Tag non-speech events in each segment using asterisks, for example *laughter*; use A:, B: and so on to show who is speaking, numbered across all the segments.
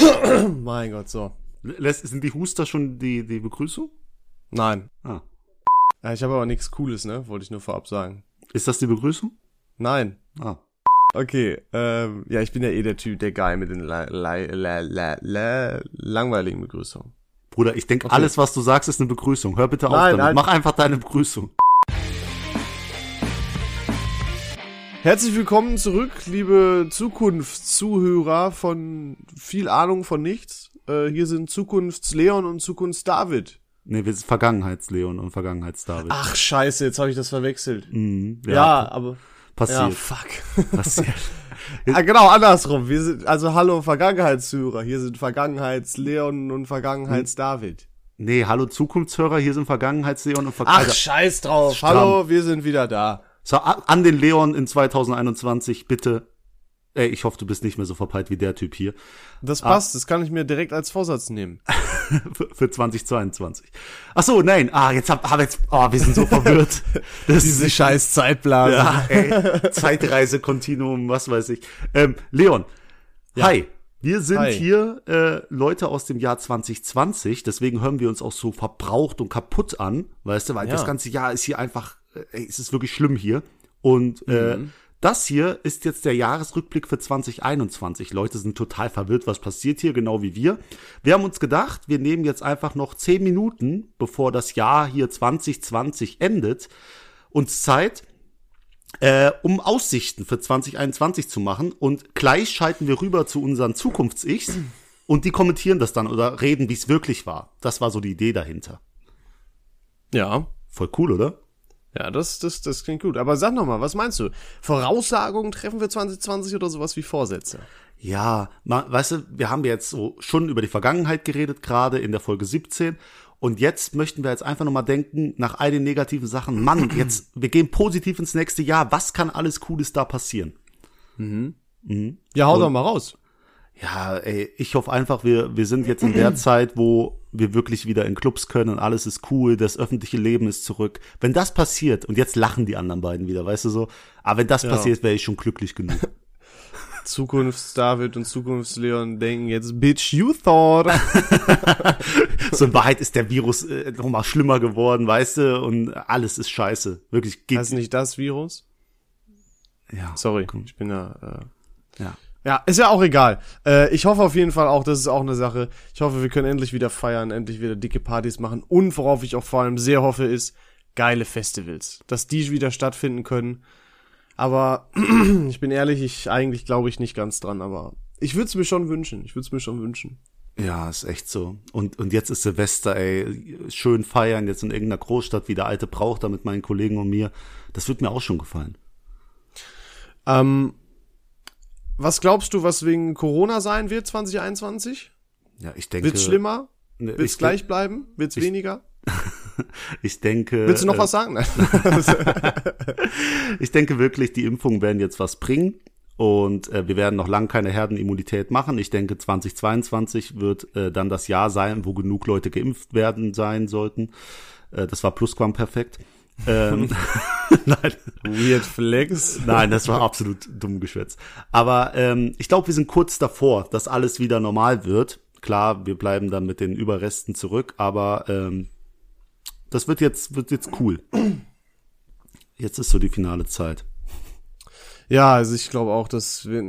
A: *coughs* mein Gott, so.
B: Lässt, sind die Huster schon die, die Begrüßung?
A: Nein.
B: Ah.
A: Ja, ich habe aber nichts Cooles, ne? Wollte ich nur vorab sagen.
B: Ist das die Begrüßung?
A: Nein.
B: Ah.
A: Okay, ähm, ja, ich bin ja eh der Typ, der Guy mit den la la la la la langweiligen Begrüßungen.
B: Bruder, ich denke, alles, was du sagst, ist eine Begrüßung. Hör bitte auf
A: Nein,
B: damit.
A: nein.
B: Mach einfach deine Begrüßung.
A: Herzlich willkommen zurück, liebe Zukunftszuhörer von viel Ahnung von nichts. Äh, hier sind Zukunftsleon und Zukunftsdavid.
B: Nee, wir sind Vergangenheitsleon und Vergangenheitsdavid.
A: Ach scheiße, jetzt habe ich das verwechselt.
B: Mhm,
A: Ja, aber ja, *laughs*
B: passiert.
A: fuck. *laughs*
B: passiert.
A: ah, genau, andersrum. Wir sind also hallo Vergangenheitszuhörer. Hier sind Vergangenheitsleon und Vergangenheitsdavid.
B: Nee, hallo Zukunftshörer, hier sind Vergangenheitsleon und
A: Ach,
B: Vergangenheits...
A: scheiß drauf. Hallo, wir sind wieder da.
B: So, an den Leon in 2021, bitte. Ey, ich hoffe, du bist nicht mehr so verpeilt wie der Typ hier.
A: Das passt, das kann ich mir direkt als Vorsatz nehmen. *laughs*
B: für, für 2022. Ach so, nein. Ah, jetzt hab, hab jetzt, oh, wir sind so verwirrt. *laughs* Das
A: Diese scheiß Zeitblase.
B: ja, ey, Zeitreise, Kontinuum, was weiß ich. Ähm, Leon, hi. Wir sind
A: Hi.
B: hier äh, Leute aus dem Jahr 2020, deswegen hören wir uns auch so verbraucht und kaputt an, weißt du, weil
A: Ja.
B: das ganze Jahr ist hier einfach, ey, es ist wirklich schlimm hier. Und äh,
A: Mhm.
B: das hier ist jetzt der Jahresrückblick für 2021. Leute sind total verwirrt, was passiert hier, genau wie wir. Wir haben uns gedacht, wir nehmen jetzt einfach noch 10 Minuten, bevor das Jahr hier 2020 endet, uns Zeit, äh, um Aussichten für 2021 zu machen. Und gleich schalten wir rüber zu unseren Zukunfts-Ichs *clears throat* und die kommentieren das dann oder reden, wie es wirklich war. Das war so die Idee dahinter.
A: Ja.
B: Voll cool, oder?
A: Ja, das, das, das klingt gut. Aber sag noch mal, was meinst du? Voraussagungen treffen wir 2020 oder sowas wie Vorsätze?
B: Ja, ma, weißt du, wir haben jetzt so schon über die Vergangenheit geredet, gerade in der Folge 17. Und jetzt möchten wir jetzt einfach nochmal denken, nach all den negativen Sachen, Mann, *clears throat* jetzt, wir gehen positiv ins nächste Jahr. Was kann alles Cooles da passieren?
A: Ja, hau doch mal raus.
B: Ja, ey, ich hoffe einfach, wir, wir sind jetzt in der *clears throat* Zeit, wo wir wirklich wieder in Clubs können und alles ist cool, das öffentliche Leben ist zurück. Wenn das passiert, und jetzt lachen die anderen beiden wieder, weißt du so, aber wenn das passiert, wäre ich schon glücklich genug. *laughs*
A: Zukunftsdavid und Zukunftsleon denken jetzt, bitch, you thought. *laughs*
B: so in Wahrheit ist der Virus äh, noch mal schlimmer geworden, weißt du, und alles ist scheiße. Wirklich
A: ist nicht das Virus?
B: ja,
A: Sorry,
B: komm.
A: ich bin ja, äh,
B: ja.
A: Ja, ist ja auch egal. Äh, ich hoffe auf jeden Fall auch, das ist auch eine Sache. Ich hoffe, wir können endlich wieder feiern, endlich wieder dicke Partys machen. Und worauf ich auch vor allem sehr hoffe, ist geile Festivals. Dass die wieder stattfinden können. Aber *clears throat* ich bin ehrlich, ich eigentlich glaube ich nicht ganz dran, aber ich würde es mir schon wünschen. Ich würde es mir schon wünschen.
B: Ja, ist echt so. Und, und jetzt ist Silvester, ey, schön feiern, jetzt in irgendeiner Großstadt wie der alte Brauch da mit meinen Kollegen und mir. Das wird mir auch schon gefallen.
A: Ähm, was glaubst du, was wegen Corona sein wird 2021?
B: Ja, ich denke.
A: Wird's schlimmer?
B: Ne,
A: Wird's
B: ich
A: gleich bleiben? Wird's weniger? *laughs*
B: Ich denke.
A: Willst du noch
B: äh,
A: was sagen? *laughs*
B: Ich denke wirklich, die Impfungen werden jetzt was bringen. Und äh, wir werden noch lang keine Herdenimmunität machen. Ich denke, 2022 wird äh, dann das Jahr sein, wo genug Leute geimpft werden sein sollten. Äh, das war plusquamperfekt. Ähm, *laughs* *laughs* nein,
A: Weird Flex.
B: nein, das war absolut dumm geschwätzt. Aber ähm, ich glaube, wir sind kurz davor, dass alles wieder normal wird. Klar, wir bleiben dann mit den Überresten zurück, aber ähm, das wird jetzt wird jetzt cool. Jetzt ist so die finale Zeit.
A: Ja, also ich glaube auch, dass wir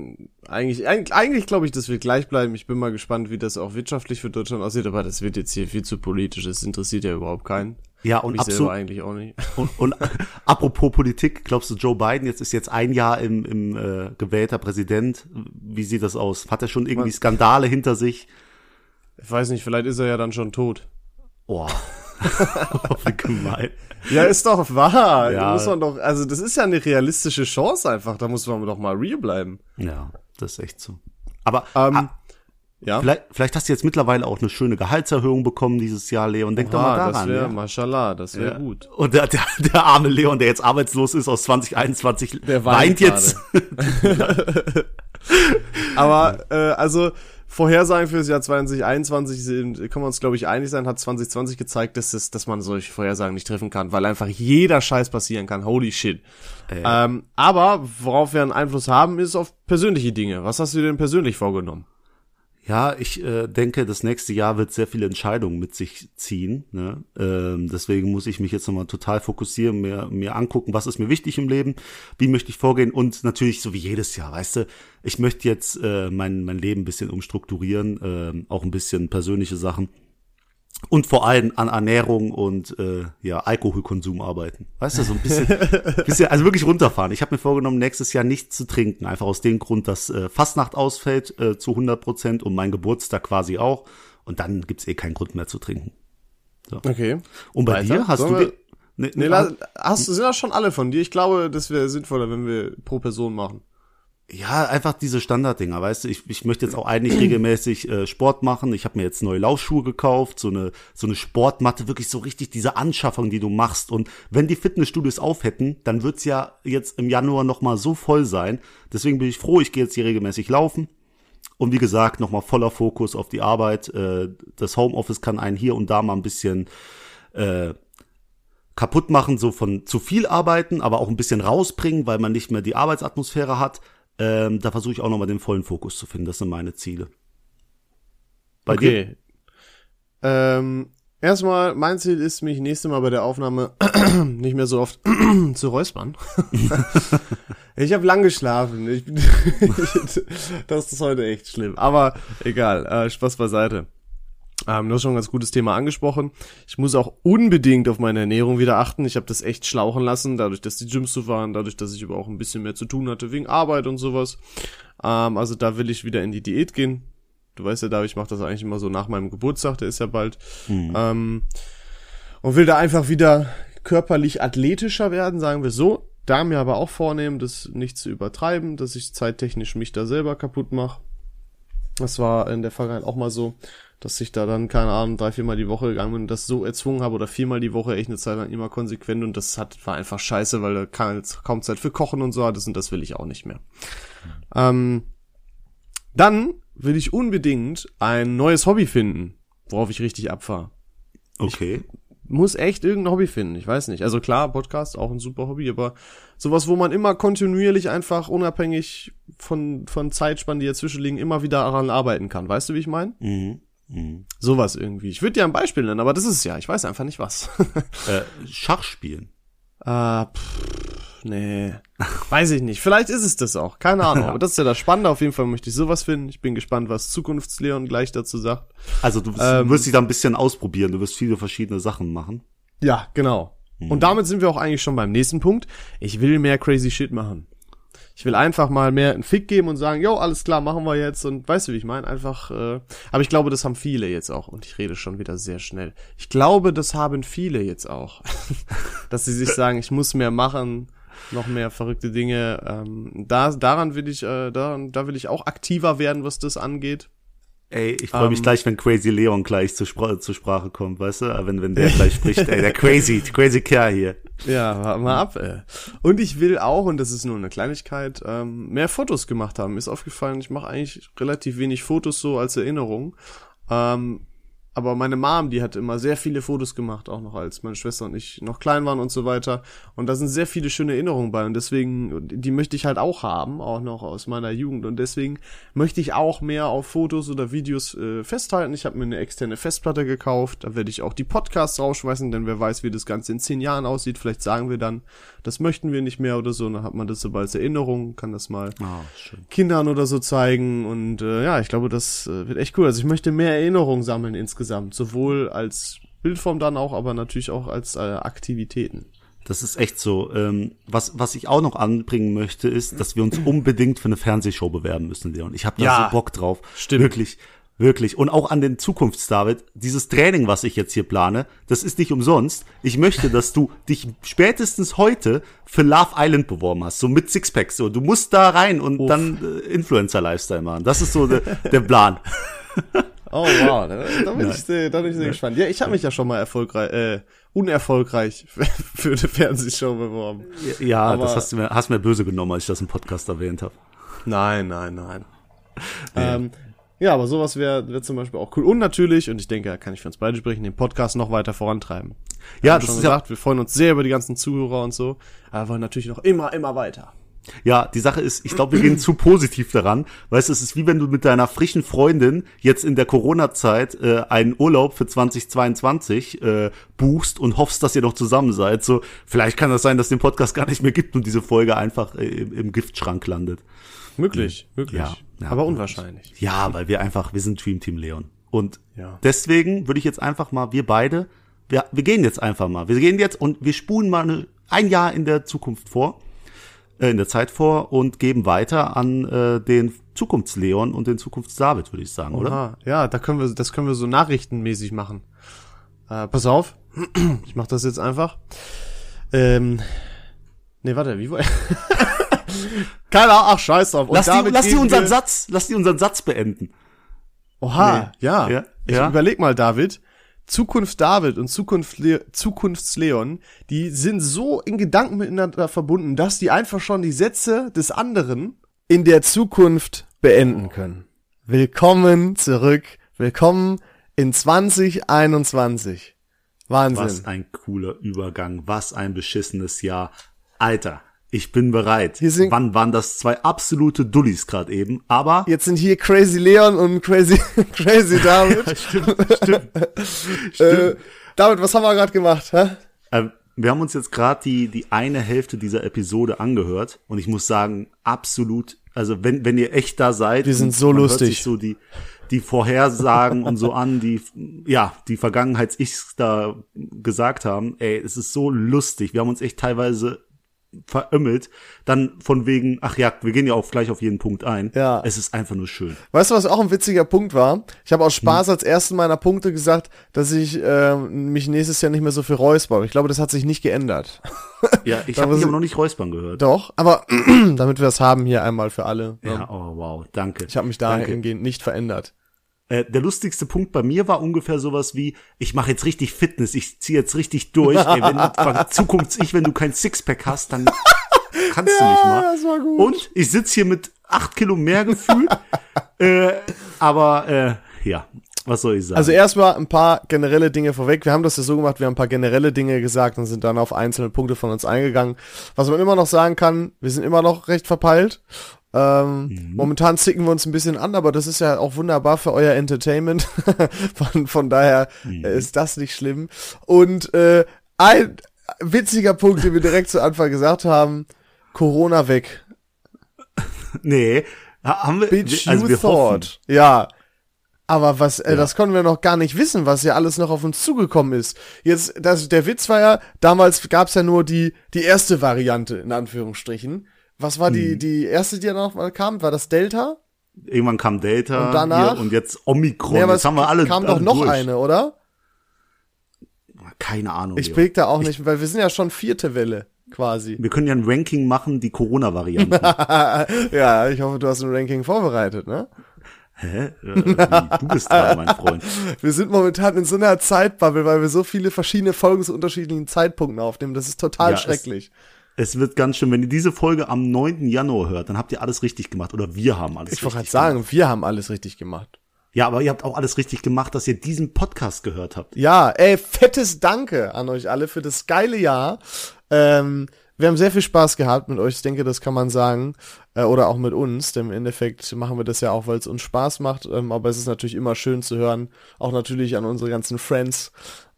A: eigentlich, eigentlich, eigentlich glaube ich, dass wir gleich bleiben. Ich bin mal gespannt, wie das auch wirtschaftlich für Deutschland aussieht, aber das wird jetzt hier viel zu politisch. Das interessiert ja überhaupt keinen.
B: Ja, und absolut.
A: eigentlich auch nicht. *laughs*
B: Und, und apropos Politik, glaubst du, Joe Biden jetzt ist jetzt ein Jahr im, im äh, gewählter Präsident? Wie sieht das aus? Hat er schon irgendwie
A: Man-
B: Skandale hinter sich?
A: Ich weiß nicht, vielleicht ist er ja dann schon tot.
B: Oh, *laughs* *laughs* wie gemein.
A: Ja, ist doch wahr.
B: Ja.
A: Da muss man doch, also das ist ja eine realistische Chance einfach. Da muss man doch mal real bleiben.
B: Ja, das ist echt so. Aber
A: Ähm,
B: ah,
A: ja.
B: vielleicht, vielleicht hast du jetzt mittlerweile auch eine schöne Gehaltserhöhung bekommen dieses Jahr, Leon. Denk doch mal
A: Ah, das
B: daran.
A: wäre,
B: ja.
A: mashallah, das wäre
B: Ja.
A: gut.
B: Und der, der, der arme Leon, der jetzt arbeitslos ist aus 2021,
A: Der
B: weint
A: weint
B: jetzt. *laughs*
A: Aber äh, also Vorhersagen für das Jahr 2021 sind, können wir uns glaube ich einig sein, hat 2020 gezeigt, dass es, dass man solche Vorhersagen nicht treffen kann, weil einfach jeder Scheiß passieren kann. Holy shit. Ähm, aber worauf wir einen Einfluss haben, ist auf persönliche Dinge. Was hast du dir denn persönlich vorgenommen?
B: Ja, ich äh, denke, das nächste Jahr wird sehr viele Entscheidungen mit sich ziehen. Ne? Ähm, deswegen muss ich mich jetzt nochmal total fokussieren, mir, mir angucken, was ist mir wichtig im Leben, wie möchte ich vorgehen und natürlich so wie jedes Jahr, weißt du, ich möchte jetzt äh, mein, mein Leben ein bisschen umstrukturieren, äh, auch ein bisschen persönliche Sachen und vor allem an Ernährung und äh, ja Alkoholkonsum arbeiten. Weißt du, so ein bisschen, *laughs* bisschen also wirklich runterfahren. Ich habe mir vorgenommen, nächstes Jahr nichts zu trinken, einfach aus dem Grund, dass äh, Fastnacht ausfällt äh, zu 100 Prozent und mein Geburtstag quasi auch. Und dann gibt's eh keinen Grund mehr zu trinken.
A: So. Okay.
B: Und bei Weiter? dir hast
A: Sollen
B: du
A: wir, nee, nee, nee, hast, sind das schon alle von dir? Ich glaube, das wäre sinnvoller, wenn wir pro Person machen.
B: Ja, einfach diese Standarddinger, weißt du, ich, ich möchte jetzt auch eigentlich regelmäßig äh, Sport machen. Ich habe mir jetzt neue Laufschuhe gekauft, so eine so eine Sportmatte, wirklich so richtig diese Anschaffung, die du machst. Und wenn die Fitnessstudios auf hätten, dann wird's ja jetzt im Januar nochmal so voll sein. Deswegen bin ich froh, ich gehe jetzt hier regelmäßig laufen. Und wie gesagt, nochmal voller Fokus auf die Arbeit. Äh, das Homeoffice kann einen hier und da mal ein bisschen äh, kaputt machen, so von zu viel arbeiten, aber auch ein bisschen rausbringen, weil man nicht mehr die Arbeitsatmosphäre hat. Ähm, da versuche ich auch nochmal den vollen Fokus zu finden. Das sind meine Ziele.
A: Bei okay. Dir? Ähm, erstmal, mein Ziel ist, mich nächste Mal bei der Aufnahme *clears throat* nicht mehr so oft *clears throat* zu räuspern. *laughs* ich habe lang geschlafen. Ich, *laughs* das ist heute echt schlimm. Aber egal, äh, Spaß beiseite. Ähm, du hast schon ein ganz gutes Thema angesprochen. Ich muss auch unbedingt auf meine Ernährung wieder achten. Ich habe das echt schlauchen lassen, dadurch, dass die Gyms zu waren, dadurch, dass ich aber auch ein bisschen mehr zu tun hatte wegen Arbeit und sowas. Ähm, also da will ich wieder in die Diät gehen. Du weißt ja, da ich mache das eigentlich immer so nach meinem Geburtstag, der ist ja bald. Mhm. Ähm, und will da einfach wieder körperlich athletischer werden, sagen wir so. Da mir aber auch vornehmen, das nicht zu übertreiben, dass ich zeittechnisch mich da selber kaputt mache. Das war in der Vergangenheit auch mal so dass ich da dann, keine Ahnung, drei, viermal die Woche gegangen bin und das so erzwungen habe oder viermal die Woche echt eine Zeit lang immer konsequent und das hat, war einfach scheiße, weil da kann kaum Zeit für Kochen und so hattest und das will ich auch nicht mehr. Ähm, dann will ich unbedingt ein neues Hobby finden, worauf ich richtig abfahre.
B: Okay.
A: Ich muss echt irgendein Hobby finden, ich weiß nicht. Also klar, Podcast auch ein super Hobby, aber sowas, wo man immer kontinuierlich einfach unabhängig von, von Zeitspannen, die dazwischen liegen, immer wieder daran arbeiten kann. Weißt du, wie ich meine? Mhm. Mhm. Sowas irgendwie. Ich würde dir ein Beispiel nennen, aber das ist ja. Ich weiß einfach nicht was. *laughs*
B: äh, Schach spielen.
A: Äh, pff, nee. weiß ich nicht. Vielleicht ist es das auch. Keine Ahnung. Aber das ist ja das Spannende. Auf jeden Fall möchte ich sowas finden. Ich bin gespannt, was Zukunftsleon gleich dazu sagt.
B: Also du ähm, wirst dich da ein bisschen ausprobieren. Du wirst viele verschiedene Sachen machen.
A: Ja, genau. Mhm. Und damit sind wir auch eigentlich schon beim nächsten Punkt. Ich will mehr crazy shit machen. Ich will einfach mal mehr einen Fick geben und sagen, jo, alles klar, machen wir jetzt und weißt du, wie ich meine? Einfach, äh, aber ich glaube, das haben viele jetzt auch und ich rede schon wieder sehr schnell. Ich glaube, das haben viele jetzt auch, *laughs* dass sie sich sagen, ich muss mehr machen, noch mehr verrückte Dinge. Ähm, da, daran will ich, äh, daran, da will ich auch aktiver werden, was das angeht.
B: Ey, ich freue um, mich ähm. gleich, wenn Crazy Leon gleich zur, Spr zur Sprache kommt, weißt du? Wenn, wenn der gleich spricht, ey, der Crazy, *laughs* crazy Kerl hier.
A: Ja, warte mal ab, ey. Und ich will auch, und das ist nur eine Kleinigkeit, ähm, mehr Fotos gemacht haben. Mir ist aufgefallen, ich mache eigentlich relativ wenig Fotos so als Erinnerung. Ähm, aber meine Mom, die hat immer sehr viele Fotos gemacht, auch noch als meine Schwester und ich noch klein waren und so weiter. Und da sind sehr viele schöne Erinnerungen bei. Und deswegen, die möchte ich halt auch haben, auch noch aus meiner Jugend. Und deswegen möchte ich auch mehr auf Fotos oder Videos äh, festhalten. Ich habe mir eine externe Festplatte gekauft. Da werde ich auch die Podcasts rausschmeißen, denn wer weiß, wie das Ganze in zehn Jahren aussieht. Vielleicht sagen wir dann, das möchten wir nicht mehr oder so. Und dann hat man das so als Erinnerung, kann das mal oh, Kindern oder so zeigen. Und äh, ja, ich glaube, das äh, wird echt cool. Also ich möchte mehr Erinnerungen sammeln insgesamt insgesamt, sowohl als Bildform dann auch, aber natürlich auch als äh, Aktivitäten.
B: Das ist echt so. Ähm, was, was ich auch noch anbringen möchte, ist, dass wir uns unbedingt für eine Fernsehshow bewerben müssen, Leon. Ich habe da ja, so Bock drauf.
A: Stimmt.
B: Wirklich. Wirklich. Und auch an den Zukunftsdavid. Dieses Training, was ich jetzt hier plane, das ist nicht umsonst. Ich möchte, dass du dich spätestens heute für Love Island beworben hast. So mit Sixpack. So, du musst da rein und Uff. dann äh, Influencer-Lifestyle machen. Das ist so de, der Plan. *laughs*
A: Oh wow, da, bin, ich sehr, da bin ich sehr gespannt. Ja, ich habe mich ja schon mal erfolgreich, äh, unerfolgreich *laughs* für eine Fernsehshow beworben.
B: Ja, Aber, das hast du mir, hast mir böse genommen, als ich das im Podcast erwähnt habe.
A: Nein, nein, nein. Ja. Ähm, ja, aber sowas wäre wär zum Beispiel auch cool. Und natürlich, und ich denke, da kann ich für uns beide sprechen, den Podcast noch weiter vorantreiben.
B: Ja, das
A: schon ist gesagt, ja wir freuen uns sehr über die ganzen Zuhörer und so, aber wollen natürlich noch immer, immer weiter.
B: Ja, die Sache ist, ich glaube, wir gehen zu positiv daran. Weißt du, es ist wie wenn du mit deiner frischen Freundin jetzt in der Corona-Zeit äh, einen Urlaub für 2022 äh, buchst und hoffst, dass ihr noch zusammen seid. So, vielleicht kann das sein, dass den Podcast gar nicht mehr gibt und diese Folge einfach äh, im, im Giftschrank landet.
A: Möglich, möglich.
B: Ja, ja,
A: aber unwahrscheinlich.
B: Ja, weil wir einfach, wir sind Dream Team Leon. Und
A: Ja.
B: deswegen würde ich jetzt einfach mal, wir beide, wir, wir gehen jetzt einfach mal. Wir gehen jetzt und wir spulen mal eine, ein Jahr in der Zukunft vor, äh, in der Zeit vor und geben weiter an äh, den Zukunftsleon und den Zukunftsdavid, würde ich sagen, oder?
A: Aha, ja, da können wir, das können wir so nachrichtenmäßig machen. Äh, pass auf, *clears throat* ich mach das jetzt einfach. Ähm, nee, warte, wie war *laughs* Keine Ahnung, ach, scheiß drauf. Und
B: Lass die, lass die unseren Satz, lass die unseren Satz beenden.
A: Oha,
B: Nee.
A: ja.
B: Ja,
A: Ich
B: ja.
A: überleg mal, David. Zukunft David und Zukunft Le Zukunftsleon, die sind so in Gedanken miteinander verbunden, dass die einfach schon die Sätze des anderen in der Zukunft beenden können. Willkommen zurück. Willkommen in 2021. Wahnsinn.
B: Was ein cooler Übergang, was ein beschissenes Jahr. Alter, ich bin bereit.
A: Hier sind-
B: Wann waren das zwei absolute Dullis gerade eben? Aber
A: Jetzt sind hier Crazy Leon und Crazy, *laughs* Crazy David. *laughs*
B: stimmt, stimmt. *laughs*
A: äh, David, was haben wir gerade gemacht? Hä?
B: Ähm, wir haben uns jetzt gerade die, die eine Hälfte dieser Episode angehört und ich muss sagen, absolut, also wenn, wenn ihr echt da seid.
A: Wir sind so lustig.
B: so die, die Vorhersagen und so an, die, ja, die Vergangenheits-Ichs da gesagt haben, ey, es ist so lustig. Wir haben uns echt teilweise verömmelt. Dann von wegen, ach ja, wir gehen ja auch gleich auf jeden Punkt ein.
A: Ja.
B: Es ist einfach nur schön.
A: Weißt du, was auch ein witziger Punkt war? Ich habe aus
B: Hm.
A: Spaß als ersten meiner Punkte gesagt, dass ich ähm, mich nächstes Jahr nicht mehr so viel räusper. Ich glaube, das hat sich nicht geändert.
B: Ja, ich *laughs* habe mich
A: ich-
B: aber noch nicht räuspern gehört.
A: Doch, aber *clears throat* damit wir es haben hier einmal für alle. ne?
B: Ja, oh wow, danke.
A: Ich habe mich dahingehend nicht verändert.
B: Äh, der lustigste Punkt bei mir war ungefähr sowas wie, ich mache jetzt richtig Fitness, ich ziehe jetzt richtig durch. Ey, wenn du *laughs* Zukunfts-Ich, wenn du kein Sixpack hast, dann *laughs* kannst du nicht mal.
A: das war gut.
B: Und ich sitz hier mit acht Kilo mehr gefühlt. *laughs* äh, aber äh, ja, was soll ich sagen?
A: Also erstmal ein paar generelle Dinge vorweg. Wir haben das ja so gemacht, wir haben ein paar generelle Dinge gesagt und sind dann auf einzelne Punkte von uns eingegangen. Was man immer noch sagen kann, wir sind immer noch recht verpeilt. Ähm, Momentan zicken wir uns ein bisschen an, aber das ist ja auch wunderbar für euer Entertainment. *laughs* von, von daher äh, ist das nicht schlimm. Und äh, ein witziger Punkt, den wir direkt zu Anfang gesagt haben, Corona weg. *laughs*
B: nee, ha- haben wir,
A: Bitch,
B: also
A: you
B: wir hoffen,
A: thought. Ja. Aber was, äh,
B: Ja.
A: das konnten wir noch gar nicht wissen, was ja alles noch auf uns zugekommen ist. Jetzt, das, der Witz war ja, damals gab's ja nur die, die erste Variante, in Anführungsstrichen. Was war die, die erste, die ja mal kam? War das Delta?
B: irgendwann kam Delta
A: Und danach?
B: hier und jetzt Omikron.
A: Aber
B: jetzt haben wir alle
A: kam
B: alle
A: doch noch
B: durch.
A: eine, oder?
B: Keine Ahnung.
A: Ich blick da auch nicht, weil wir sind ja schon vierte Welle, quasi.
B: wir können ja ein Ranking machen, die Corona-Varianten. *laughs*
A: ja, ich hoffe, du hast ein Ranking vorbereitet, ne?
B: Hä? Äh? Du bist dran, mein Freund. *laughs*
A: Wir sind momentan in so einer Zeitbubble, weil wir so viele verschiedene Folgen zu unterschiedlichen Zeitpunkten aufnehmen. Das ist total
B: Ja,
A: schrecklich.
B: Es wird ganz schön, wenn ihr diese Folge am 9. Januar hört, dann habt ihr alles richtig gemacht. Oder wir haben alles
A: Ich wollte gerade
B: richtig gemacht.
A: sagen, wir haben alles richtig gemacht.
B: Ja, aber ihr habt auch alles richtig gemacht, dass ihr diesen Podcast gehört habt.
A: Ja, ey, fettes Danke an euch alle für das geile Jahr. Ähm, wir haben sehr viel Spaß gehabt mit euch, ich denke, das kann man sagen. Äh, oder auch mit uns, denn im Endeffekt machen wir das ja auch, weil es uns Spaß macht. Ähm, aber es ist natürlich immer schön zu hören, auch natürlich an unsere ganzen Friends,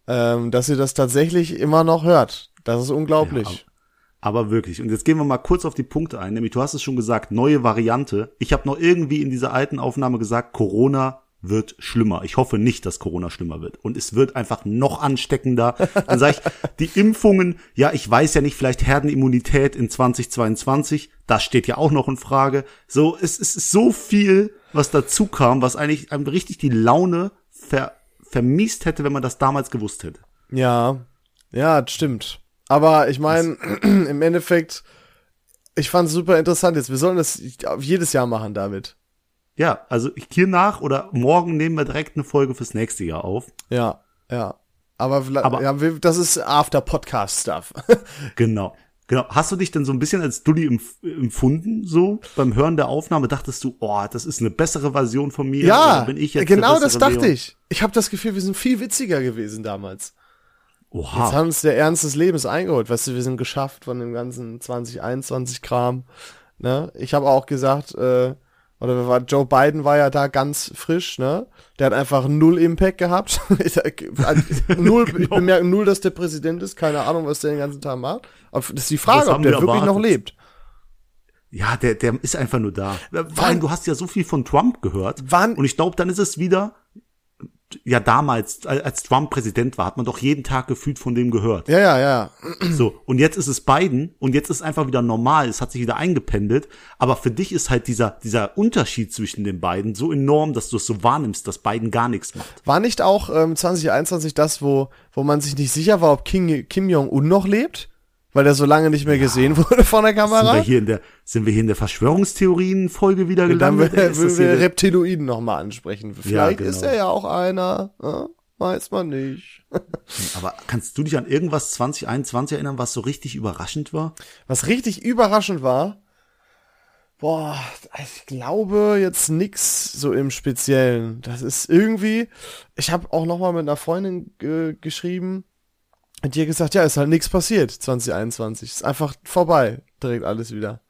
A: ähm, dass ihr das tatsächlich immer noch hört. Das ist unglaublich.
B: Aber wirklich. Und jetzt gehen wir mal kurz auf die Punkte ein. Nämlich, du hast es schon gesagt, neue Variante. Ich habe noch irgendwie in dieser alten Aufnahme gesagt, Corona wird schlimmer. Ich hoffe nicht, dass Corona schlimmer wird. Und es wird einfach noch ansteckender. Dann sage ich, *laughs* die Impfungen, ja, ich weiß ja nicht, vielleicht Herdenimmunität in 2022, das steht ja auch noch in Frage. So, es, es ist so viel, was dazu kam, was eigentlich einem richtig die Laune ver, vermiest hätte, wenn man das damals gewusst hätte.
A: Ja, ja, das stimmt. Aber ich meine, *clears throat* im Endeffekt, ich fand es super interessant jetzt. Wir sollen das jedes Jahr machen, David.
B: Ja, also hier nach oder morgen nehmen wir direkt eine Folge fürs nächste Jahr auf.
A: Ja, ja. Aber,
B: Aber-
A: ja, das ist After-Podcast-Stuff. *laughs*
B: Genau. Genau. Hast du dich denn so ein bisschen als Dulli empf empfunden, so beim Hören der Aufnahme? Dachtest du, oh, das ist eine bessere Version von mir?
A: ja,
B: Oder bin ich jetzt
A: genau das dachte
B: Leon?
A: ich. Ich habe das Gefühl, wir sind viel witziger gewesen damals. Jetzt
B: Oha.
A: haben uns der Ernst des Lebens eingeholt. Weißt du, wir sind geschafft von dem ganzen 2021-Kram. Ne? Ich habe auch gesagt, äh, oder war, Joe Biden war ja da ganz frisch, ne? Der hat einfach null Impact gehabt. *laughs* null, ich
B: Genau.
A: bemerke null, dass der Präsident ist. Keine Ahnung, was der den ganzen Tag macht. Aber das ist die Frage,
B: Das
A: ob der
B: wir
A: wirklich noch
B: erwartet.
A: lebt.
B: Ja, der, der ist einfach nur da. Vor allem, du hast ja so viel von Trump gehört.
A: Wann-
B: Und ich glaube, dann ist es wieder, ja, damals, als Trump Präsident war, hat man doch jeden Tag gefühlt von dem gehört.
A: Ja, ja, ja.
B: So. Und jetzt ist es Biden und jetzt ist einfach wieder normal. Es hat sich wieder eingependelt. Aber für dich ist halt dieser, dieser Unterschied zwischen den beiden so enorm, dass du es so wahrnimmst, dass Biden gar nichts macht.
A: War nicht auch ähm, 2021 das, wo, wo man sich nicht sicher war, ob King, Kim Jong-un noch lebt? Weil der so lange nicht mehr gesehen wurde von der
B: Sind
A: Kamera?
B: wir hier in der, sind wir hier in der Verschwörungstheorien-Folge wieder
A: Dann
B: gelandet? Ist
A: würden wir Reptiloiden nochmal ansprechen. Vielleicht
B: genau.
A: ist er ja auch einer. Ja? Weiß man nicht. *laughs*
B: Aber kannst du dich an irgendwas 2021 erinnern, was so richtig überraschend war?
A: Was richtig überraschend war, boah, ich glaube jetzt nix so im Speziellen. Das ist irgendwie, ich habe auch noch mal mit einer Freundin äh, geschrieben, hat ihr gesagt, ja, ist halt nichts passiert 2021. Ist einfach vorbei, direkt alles wieder.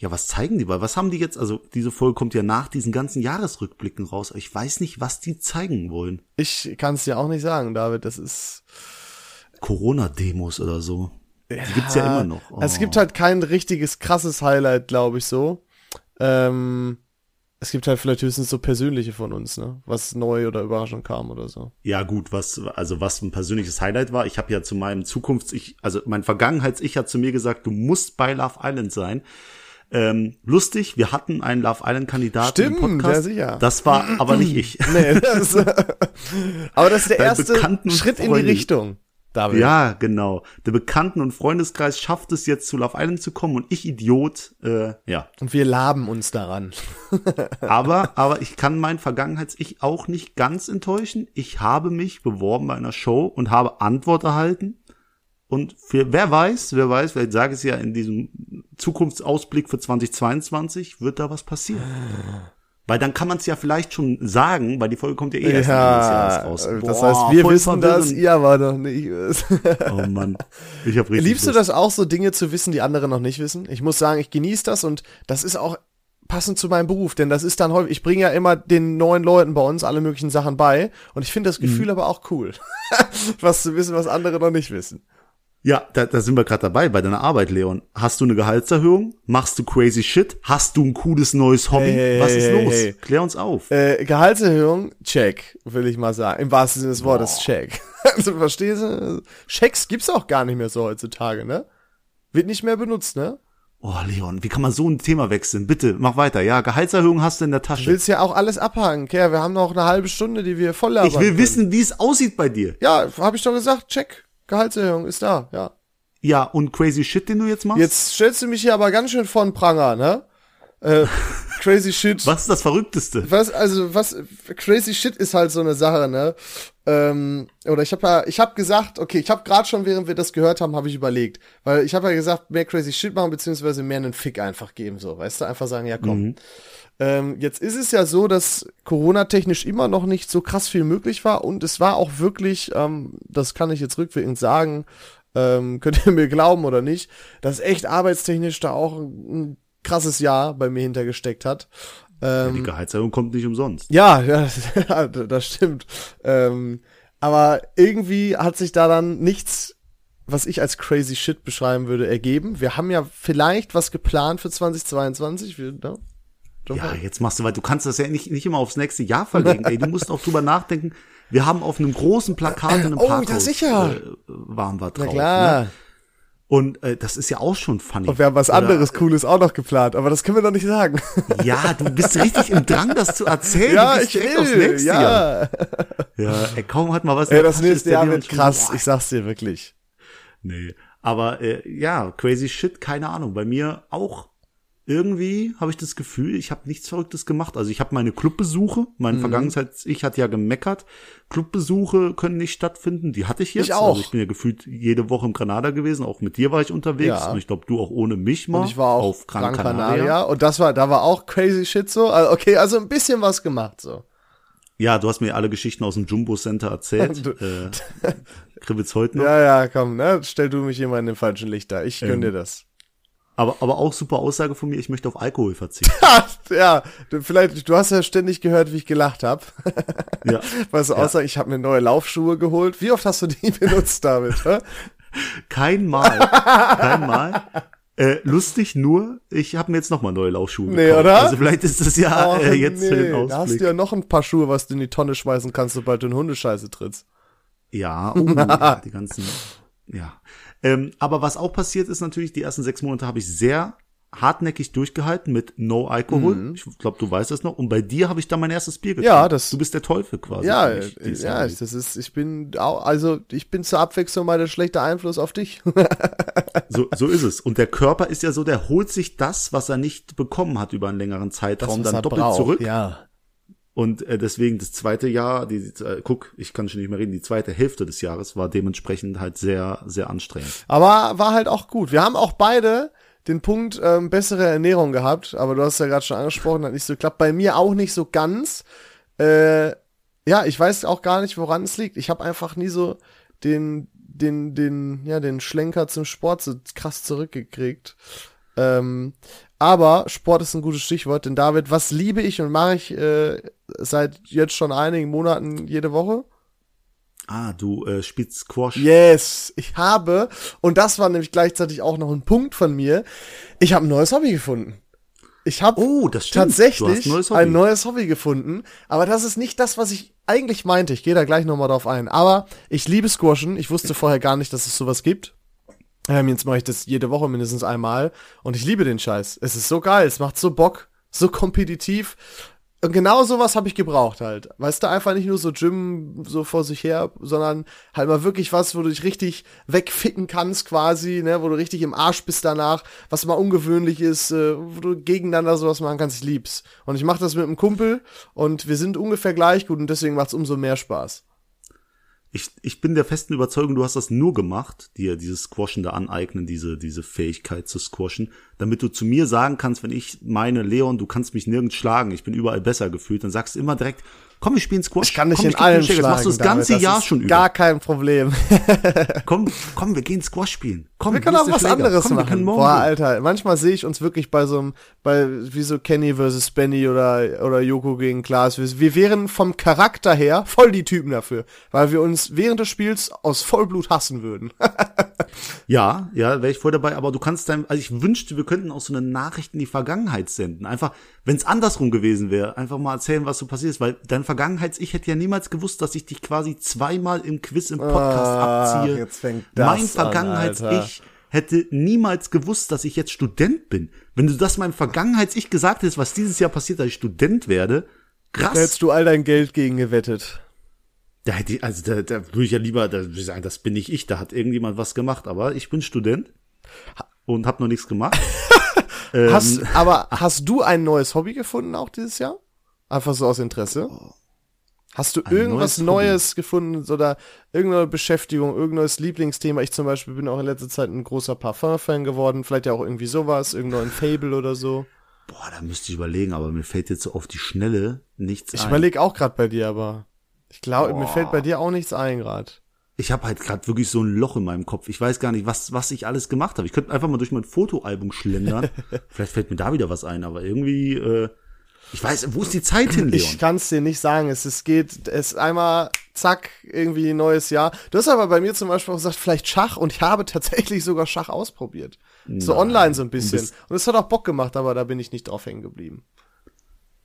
B: Ja, was zeigen die? Weil was haben die jetzt? Also diese Folge kommt ja nach diesen ganzen Jahresrückblicken raus. Ich weiß nicht, was die zeigen wollen.
A: Ich kann es dir auch nicht sagen, David, das ist
B: Corona-Demos oder so. Die gibt's ja immer noch. Oh.
A: Es gibt halt kein richtiges krasses Highlight, glaube ich so. Ähm, es gibt halt vielleicht höchstens so persönliche von uns, ne? Was neu oder überraschend kam oder so.
B: Ja gut, was also was ein persönliches Highlight war. Ich habe ja zu meinem Zukunfts-Ich, also mein Vergangenheits-Ich hat zu mir gesagt, du musst bei Love Island sein. Ähm, lustig, wir hatten einen Love Island-Kandidaten im
A: Stimmt,
B: Podcast.
A: ja, sicher.
B: Das war aber nicht *clears throat* ich.
A: Nee, das, *laughs* *laughs* aber das ist der erste Schritt in die. Richtung, David.
B: Ja, genau. Der Bekannten- und Freundeskreis schafft es jetzt zu Love Island zu kommen und ich Idiot, äh, ja.
A: Und wir laben uns daran. *laughs*
B: Aber, aber ich kann mein Vergangenheits-Ich auch nicht ganz enttäuschen. Ich habe mich beworben bei einer Show und habe Antwort erhalten. Und für, wer weiß, wer weiß, vielleicht sage ich es ja in diesem Zukunftsausblick für 2022, wird da was passieren. *sighs* Weil dann kann man es ja vielleicht schon sagen, weil die Folge kommt ja eh erst Ende des Jahres
A: Ja,
B: raus.
A: das
B: Boah,
A: heißt, wir wissen das, ihr aber noch nicht. *laughs*
B: Oh Mann, ich habe richtig
A: Liebst du
B: Lust.
A: das auch, so Dinge zu wissen, die andere noch nicht wissen? Ich muss sagen, ich genieße das und das ist auch passend zu meinem Beruf, denn das ist dann häufig, ich bringe ja immer den neuen Leuten bei uns alle möglichen Sachen bei und ich finde das Gefühl
B: Mhm.
A: aber auch cool, *laughs* was zu wissen, was andere noch nicht wissen.
B: Ja, da, da sind wir gerade dabei bei deiner Arbeit, Leon. Hast du eine Gehaltserhöhung? Machst du crazy shit? Hast du ein cooles neues Hobby?
A: Hey,
B: Was ist
A: hey,
B: los?
A: hey.
B: Klär uns auf.
A: Äh, Gehaltserhöhung, check, will ich mal sagen. Im wahrsten Sinne des Wortes, check. *laughs* Also, verstehst du? Checks gibt's auch gar nicht mehr so heutzutage, ne? Wird nicht mehr benutzt, ne?
B: Oh, Leon, wie kann man so ein Thema wechseln? Bitte, mach weiter. Ja, Gehaltserhöhung hast du in der
A: Du
B: Tasche.
A: willst ja auch alles abhaken, Kerl. Wir haben noch eine halbe Stunde, die wir voll labern
B: Ich will
A: können.
B: wissen, wie es aussieht bei dir.
A: Ja, habe ich doch gesagt, check. Gehaltserhöhung ist da, ja.
B: Ja, und crazy shit, den du jetzt machst?
A: Jetzt stellst du mich hier aber ganz schön von Pranger, ne? Äh, crazy shit.
B: Was ist das Verrückteste?
A: Was, also, was, crazy shit ist halt so eine Sache, ne? Ähm, oder ich habe ja, ich habe gesagt, okay, ich habe gerade schon, während wir das gehört haben, habe ich überlegt, weil ich habe ja gesagt, mehr crazy shit machen beziehungsweise mehr einen Fick einfach geben, so, weißt du, einfach sagen, ja komm. Ähm, jetzt ist es ja so, dass Corona-technisch immer noch nicht so krass viel möglich war und es war auch wirklich, ähm, das kann ich jetzt rückwirkend sagen, ähm, *laughs* könnt ihr mir glauben oder nicht, dass echt arbeitstechnisch da auch ein krasses Jahr bei mir hintergesteckt hat. Ähm,
B: Die Gehaltserhöhung kommt nicht umsonst.
A: ja, ja, *laughs* ja, das stimmt. Ähm, aber irgendwie hat sich da dann nichts, was ich als crazy shit beschreiben würde, ergeben. Wir haben ja vielleicht was geplant für 2022. Wir, ne?
B: Ja, jetzt machst du, weil du kannst das ja nicht, nicht immer aufs nächste Jahr verlegen. Ey, du musst auch drüber nachdenken. Wir haben auf einem großen Plakat in einem
A: Oh,
B: Parkhaus
A: das sicher.
B: Äh, waren wir drauf.
A: Na klar.
B: Ne? Und äh, das ist ja auch schon funny.
A: Und wir haben was
B: Oder-
A: anderes Cooles auch noch geplant, aber das können wir doch nicht sagen. *laughs*
B: Ja, du bist richtig im Drang, das zu erzählen.
A: ja, ich
B: direkt aufs
A: will.
B: nächste Jahr.
A: Ja.
B: Ja, ey, kaum hat man was.
A: Ey,
B: der
A: das nächste Jahr wird
B: schon
A: krass.
B: so,
A: Ich sag's dir wirklich.
B: Nee, aber äh, ja, crazy shit, keine Ahnung. Bei mir auch irgendwie habe ich das Gefühl, ich habe nichts Verrücktes gemacht. Also ich habe meine Clubbesuche, mein
A: Mhm.
B: Vergangenheit, ich hatte ja gemeckert, Clubbesuche können nicht stattfinden. Die hatte ich jetzt.
A: Ich auch.
B: Also ich bin ja gefühlt jede Woche im Granada gewesen, auch mit dir war ich unterwegs.
A: Ja.
B: Und ich glaube, du auch ohne mich mal.
A: Und ich war auch
B: auf Gran, Canaria.
A: Und das war, da war auch crazy shit so. Also, okay, also ein bisschen was gemacht so.
B: Ja, du hast mir alle Geschichten aus dem Jumbo Center erzählt. *laughs* Äh, kribbelt's heute noch.
A: Ja, ja, komm, ne? Stell du mich immer in den falschen Licht da. Ich gönn
B: Ähm,
A: dir das.
B: Aber, aber auch super Aussage von mir, ich möchte auf Alkohol verzichten. *laughs*
A: ja, du, vielleicht, du hast ja ständig gehört, wie ich gelacht habe.
B: ja. *laughs*
A: Weißt du,
B: Ja.
A: außer ich habe mir neue Laufschuhe geholt. Wie oft hast du die *laughs* benutzt damit? hä?
B: Kein Mal. Kein Mal. Äh, lustig nur, ich habe mir jetzt nochmal neue Laufschuhe
A: Nee,
B: gekauft.
A: oder?
B: Also vielleicht ist das ja
A: Och,
B: äh, jetzt für den
A: da hast
B: Ausblick.
A: du ja noch ein paar Schuhe, was du in die Tonne schmeißen kannst, sobald du in Hundescheiße trittst.
B: Ja, oh, ja, die ganzen, ja. Ähm, aber was auch passiert ist natürlich, die ersten sechs Monate habe ich sehr hartnäckig durchgehalten mit No Alkohol. Ich glaube, du weißt das noch. Und bei dir habe ich dann mein erstes Bier getrunken.
A: Mhm. Ja, das-
B: Du bist der Teufel quasi.
A: Ja,
B: mich,
A: ja, das ist, ich bin auch, also ich bin zur Abwechslung mal der schlechte Einfluss auf dich. *laughs*
B: so, so ist es. Und der Körper ist ja so, der holt sich das, was er nicht bekommen hat über einen längeren Zeitraum, dann doppelt zurück.
A: Ja.
B: Und äh, deswegen das zweite Jahr, die, äh, guck, ich kann schon nicht mehr reden, die zweite Hälfte des Jahres war dementsprechend halt sehr, sehr anstrengend.
A: Aber war halt auch gut. Wir haben auch beide den Punkt ähm, bessere Ernährung gehabt, aber du hast ja gerade schon angesprochen, hat nicht so geklappt. Bei mir auch nicht so ganz. Äh, ja, ich weiß auch gar nicht, woran es liegt. Ich habe einfach nie so den, den, den, ja, den Schlenker zum Sport so krass zurückgekriegt. Ähm, aber Sport ist ein gutes Stichwort, denn David, was liebe ich und mache ich äh, seit jetzt schon einigen Monaten jede Woche?
B: Ah, du äh, spielst Squash.
A: Yes, ich habe, und das war nämlich gleichzeitig auch noch ein Punkt von mir, ich habe ein neues Hobby gefunden. Ich habe
B: Oh,
A: tatsächlich
B: ein neues Hobby.
A: ein neues Hobby gefunden, aber das ist nicht das, was ich eigentlich meinte. Ich gehe da gleich nochmal drauf ein. Aber ich liebe Squashen. Ich wusste vorher gar nicht, dass es sowas gibt. Ähm, jetzt mache ich das jede Woche mindestens einmal und ich liebe den Scheiß. Es ist so geil, es macht so Bock, so kompetitiv. Und genau sowas habe ich gebraucht halt. Weißt du, einfach nicht nur so Gym so vor sich her, sondern halt mal wirklich was, wo du dich richtig wegficken kannst quasi, ne, wo du richtig im Arsch bist danach, was mal ungewöhnlich ist, äh, wo du gegeneinander sowas machen kannst, ich lieb's. Und ich mache das mit einem Kumpel und wir sind ungefähr gleich gut und deswegen macht's umso mehr Spaß.
B: Ich, ich bin der festen Überzeugung, du hast das nur gemacht, dir dieses Squashen da aneignen, diese, diese Fähigkeit zu squashen, damit du zu mir sagen kannst, wenn ich meine, Leon, du kannst mich nirgends schlagen, ich bin überall besser gefühlt, dann sagst du immer direkt, komm, wir spielen Squash.
A: Ich kann dich
B: komm,
A: in allen schlagen.
B: Das machst du das
A: David.
B: ganze
A: Das
B: Jahr schon über.
A: Gar kein Problem. *laughs*
B: Komm, komm, wir gehen Squash spielen. Komm,
A: Wir können auch was
B: Schläger.
A: anderes
B: komm,
A: machen. Boah. Alter, manchmal sehe ich uns wirklich bei so einem, bei, wie so Kenny versus Benny oder, oder Yoko gegen Klaas. Wir, wir wären vom Charakter her voll die Typen dafür, weil wir uns während des Spiels aus Vollblut hassen würden. *laughs*
B: Ja, ja, wäre ich voll dabei, aber du kannst dein, also ich wünschte, wir könnten auch so eine Nachricht in die Vergangenheit senden. Einfach, wenn es andersrum gewesen wäre, einfach mal erzählen, was so passiert ist, weil dein Vergangenheits-Ich hätte ja niemals gewusst, dass ich dich quasi zweimal im Quiz im Podcast
A: Ach,
B: abziehe.
A: jetzt fängt das
B: mein
A: an,
B: Vergangenheits-Ich hätte niemals gewusst, dass ich jetzt Student bin. Wenn du das meinem Vergangenheits-Ich gesagt hättest, was dieses Jahr passiert, dass ich Student werde, krass.
A: Da hättest du all dein Geld gegen gewettet.
B: Da hätte ich, also da, da würde ich ja lieber, da würde ich sagen, das bin nicht ich, da hat irgendjemand was gemacht, aber ich bin Student und habe noch nichts gemacht. *laughs* ähm,
A: Hast, aber hast du ein neues Hobby gefunden auch dieses Jahr? Einfach so aus Interesse? Hast du
B: Ein
A: irgendwas
B: neues
A: Neues, gefunden oder irgendeine Beschäftigung, irgendein neues Lieblingsthema? Ich zum Beispiel bin auch in letzter Zeit ein großer Parfum-Fan geworden. Vielleicht ja auch irgendwie sowas, irgendein Fable oder so.
B: boah, da müsste ich überlegen, aber mir fällt jetzt so auf die Schnelle nichts
A: Ich
B: ein.
A: überlege auch gerade bei dir, aber ich glaube, mir fällt bei dir auch nichts ein gerade.
B: Ich habe halt gerade wirklich so ein Loch in meinem Kopf. Ich weiß gar nicht, was, was ich alles gemacht habe. Ich könnte einfach mal durch mein Fotoalbum schlendern. *laughs* Vielleicht fällt mir da wieder was ein, aber irgendwie, äh, ich weiß, wo ist die Zeit hin, Leon?
A: Ich kann es dir nicht sagen. Es, es geht, es einmal, zack, irgendwie neues Jahr. Du hast aber bei mir zum Beispiel auch gesagt, vielleicht Schach und ich habe tatsächlich sogar Schach ausprobiert. so
B: Nein.
A: online so ein bisschen. Und es hat auch Bock gemacht, aber da bin ich nicht drauf hängen geblieben.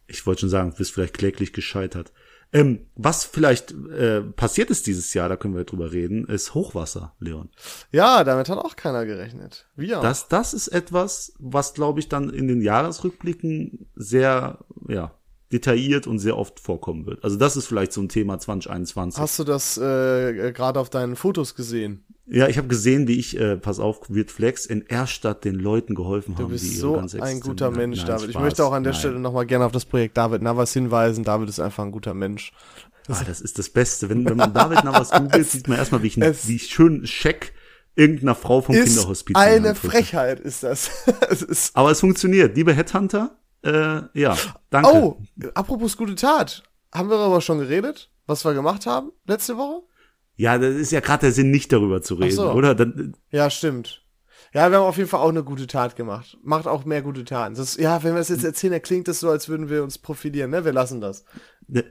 B: ich wollte schon sagen, du bist vielleicht kläglich gescheitert. Ähm, was vielleicht äh, passiert ist dieses Jahr, da können wir drüber reden, ist Hochwasser, Leon.
A: Ja, damit hat auch keiner gerechnet. Wir.
B: Das, das ist etwas, was, glaube ich, dann in den Jahresrückblicken sehr, ja, detailliert und sehr oft vorkommen wird. Also das ist vielleicht so ein Thema 2021.
A: Hast du das äh, gerade auf deinen Fotos gesehen?
B: ja, ich habe gesehen, wie ich, äh, pass auf, Weird Flex in Erstadt den Leuten geholfen
A: Du
B: haben, die
A: bist
B: ihre
A: so ein guter Mensch,
B: nein,
A: David. Ich
B: Spaß.
A: möchte auch an der
B: Nein.
A: Stelle nochmal gerne auf das Projekt David Navas hinweisen. David ist einfach ein guter Mensch.
B: Ah, das ist das Beste. Wenn, wenn man David Navas googelt, *laughs* sieht man erstmal, wie ich,
A: Es-
B: wie ich schön Scheck irgendeiner Frau vom
A: Ist
B: Kinderhospiz.
A: eine. Frechheit, ist das. *laughs* es ist
B: Aber es funktioniert. Liebe Headhunter, äh, ja, danke.
A: Oh, apropos gute Tat. Haben wir darüber schon geredet, was wir gemacht haben letzte Woche?
B: Ja, das ist ja gerade der Sinn, nicht darüber zu reden,
A: so.
B: oder? Dann,
A: Ja, stimmt. Ja, wir haben auf jeden Fall auch eine gute Tat gemacht. Macht auch mehr gute Taten. Das, ja, wenn wir es jetzt erzählen, dann klingt es so, als würden wir uns profilieren, ne? Wir lassen das.
B: Ne,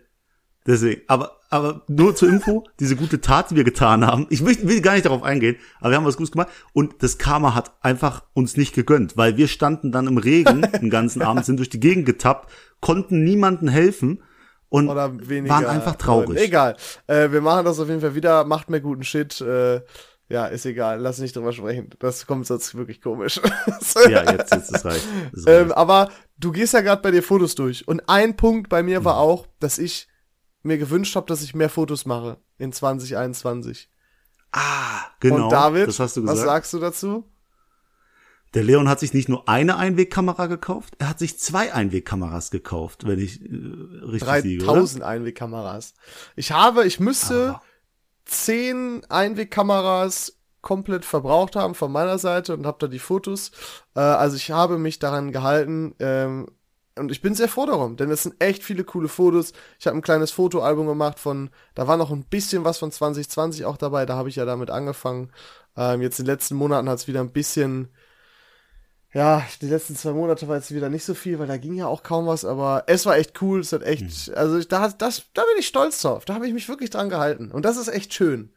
B: Deswegen, aber, aber nur zur Info, diese gute Tat, die wir getan haben, ich will, will gar nicht darauf eingehen, aber wir haben was Gutes gemacht und das Karma hat einfach uns nicht gegönnt, weil wir standen dann im Regen *laughs* den ganzen Abend, sind durch die Gegend getappt, konnten niemandem helfen und waren einfach traurig.
A: Egal, äh, wir machen das auf jeden Fall wieder, macht mir guten Shit, äh, ja, ist egal, lass nicht drüber sprechen. Das kommt sonst wirklich komisch. *laughs*
B: ja, jetzt, jetzt ist reich. *laughs*
A: Ähm, aber du gehst ja gerade bei dir Fotos durch. Und ein Punkt bei mir war auch, dass ich mir gewünscht habe, dass ich mehr Fotos mache in 2021.
B: Ah, genau.
A: Und David,
B: das hast du gesagt.
A: was sagst du dazu?
B: Der Leon hat sich nicht nur eine Einwegkamera gekauft, er hat sich zwei Einwegkameras gekauft, wenn ich äh, richtig
A: 3000 Einwegkameras. Ich habe, ich müsste ah. zehn Einwegkameras komplett verbraucht haben von meiner Seite und habe da die Fotos. Äh, also ich habe mich daran gehalten, ähm, und ich bin sehr froh darum, denn es sind echt viele coole Fotos. Ich habe ein kleines Fotoalbum gemacht von, da war noch ein bisschen was von 2020 auch dabei, da habe ich ja damit angefangen. Ähm, jetzt in den letzten Monaten hat es wieder ein bisschen, ja, die letzten zwei Monate war jetzt wieder nicht so viel, weil da ging ja auch kaum was, aber es war echt cool, es hat echt, mhm. also da, das, da bin ich stolz drauf, da habe ich mich wirklich dran gehalten und das ist echt schön.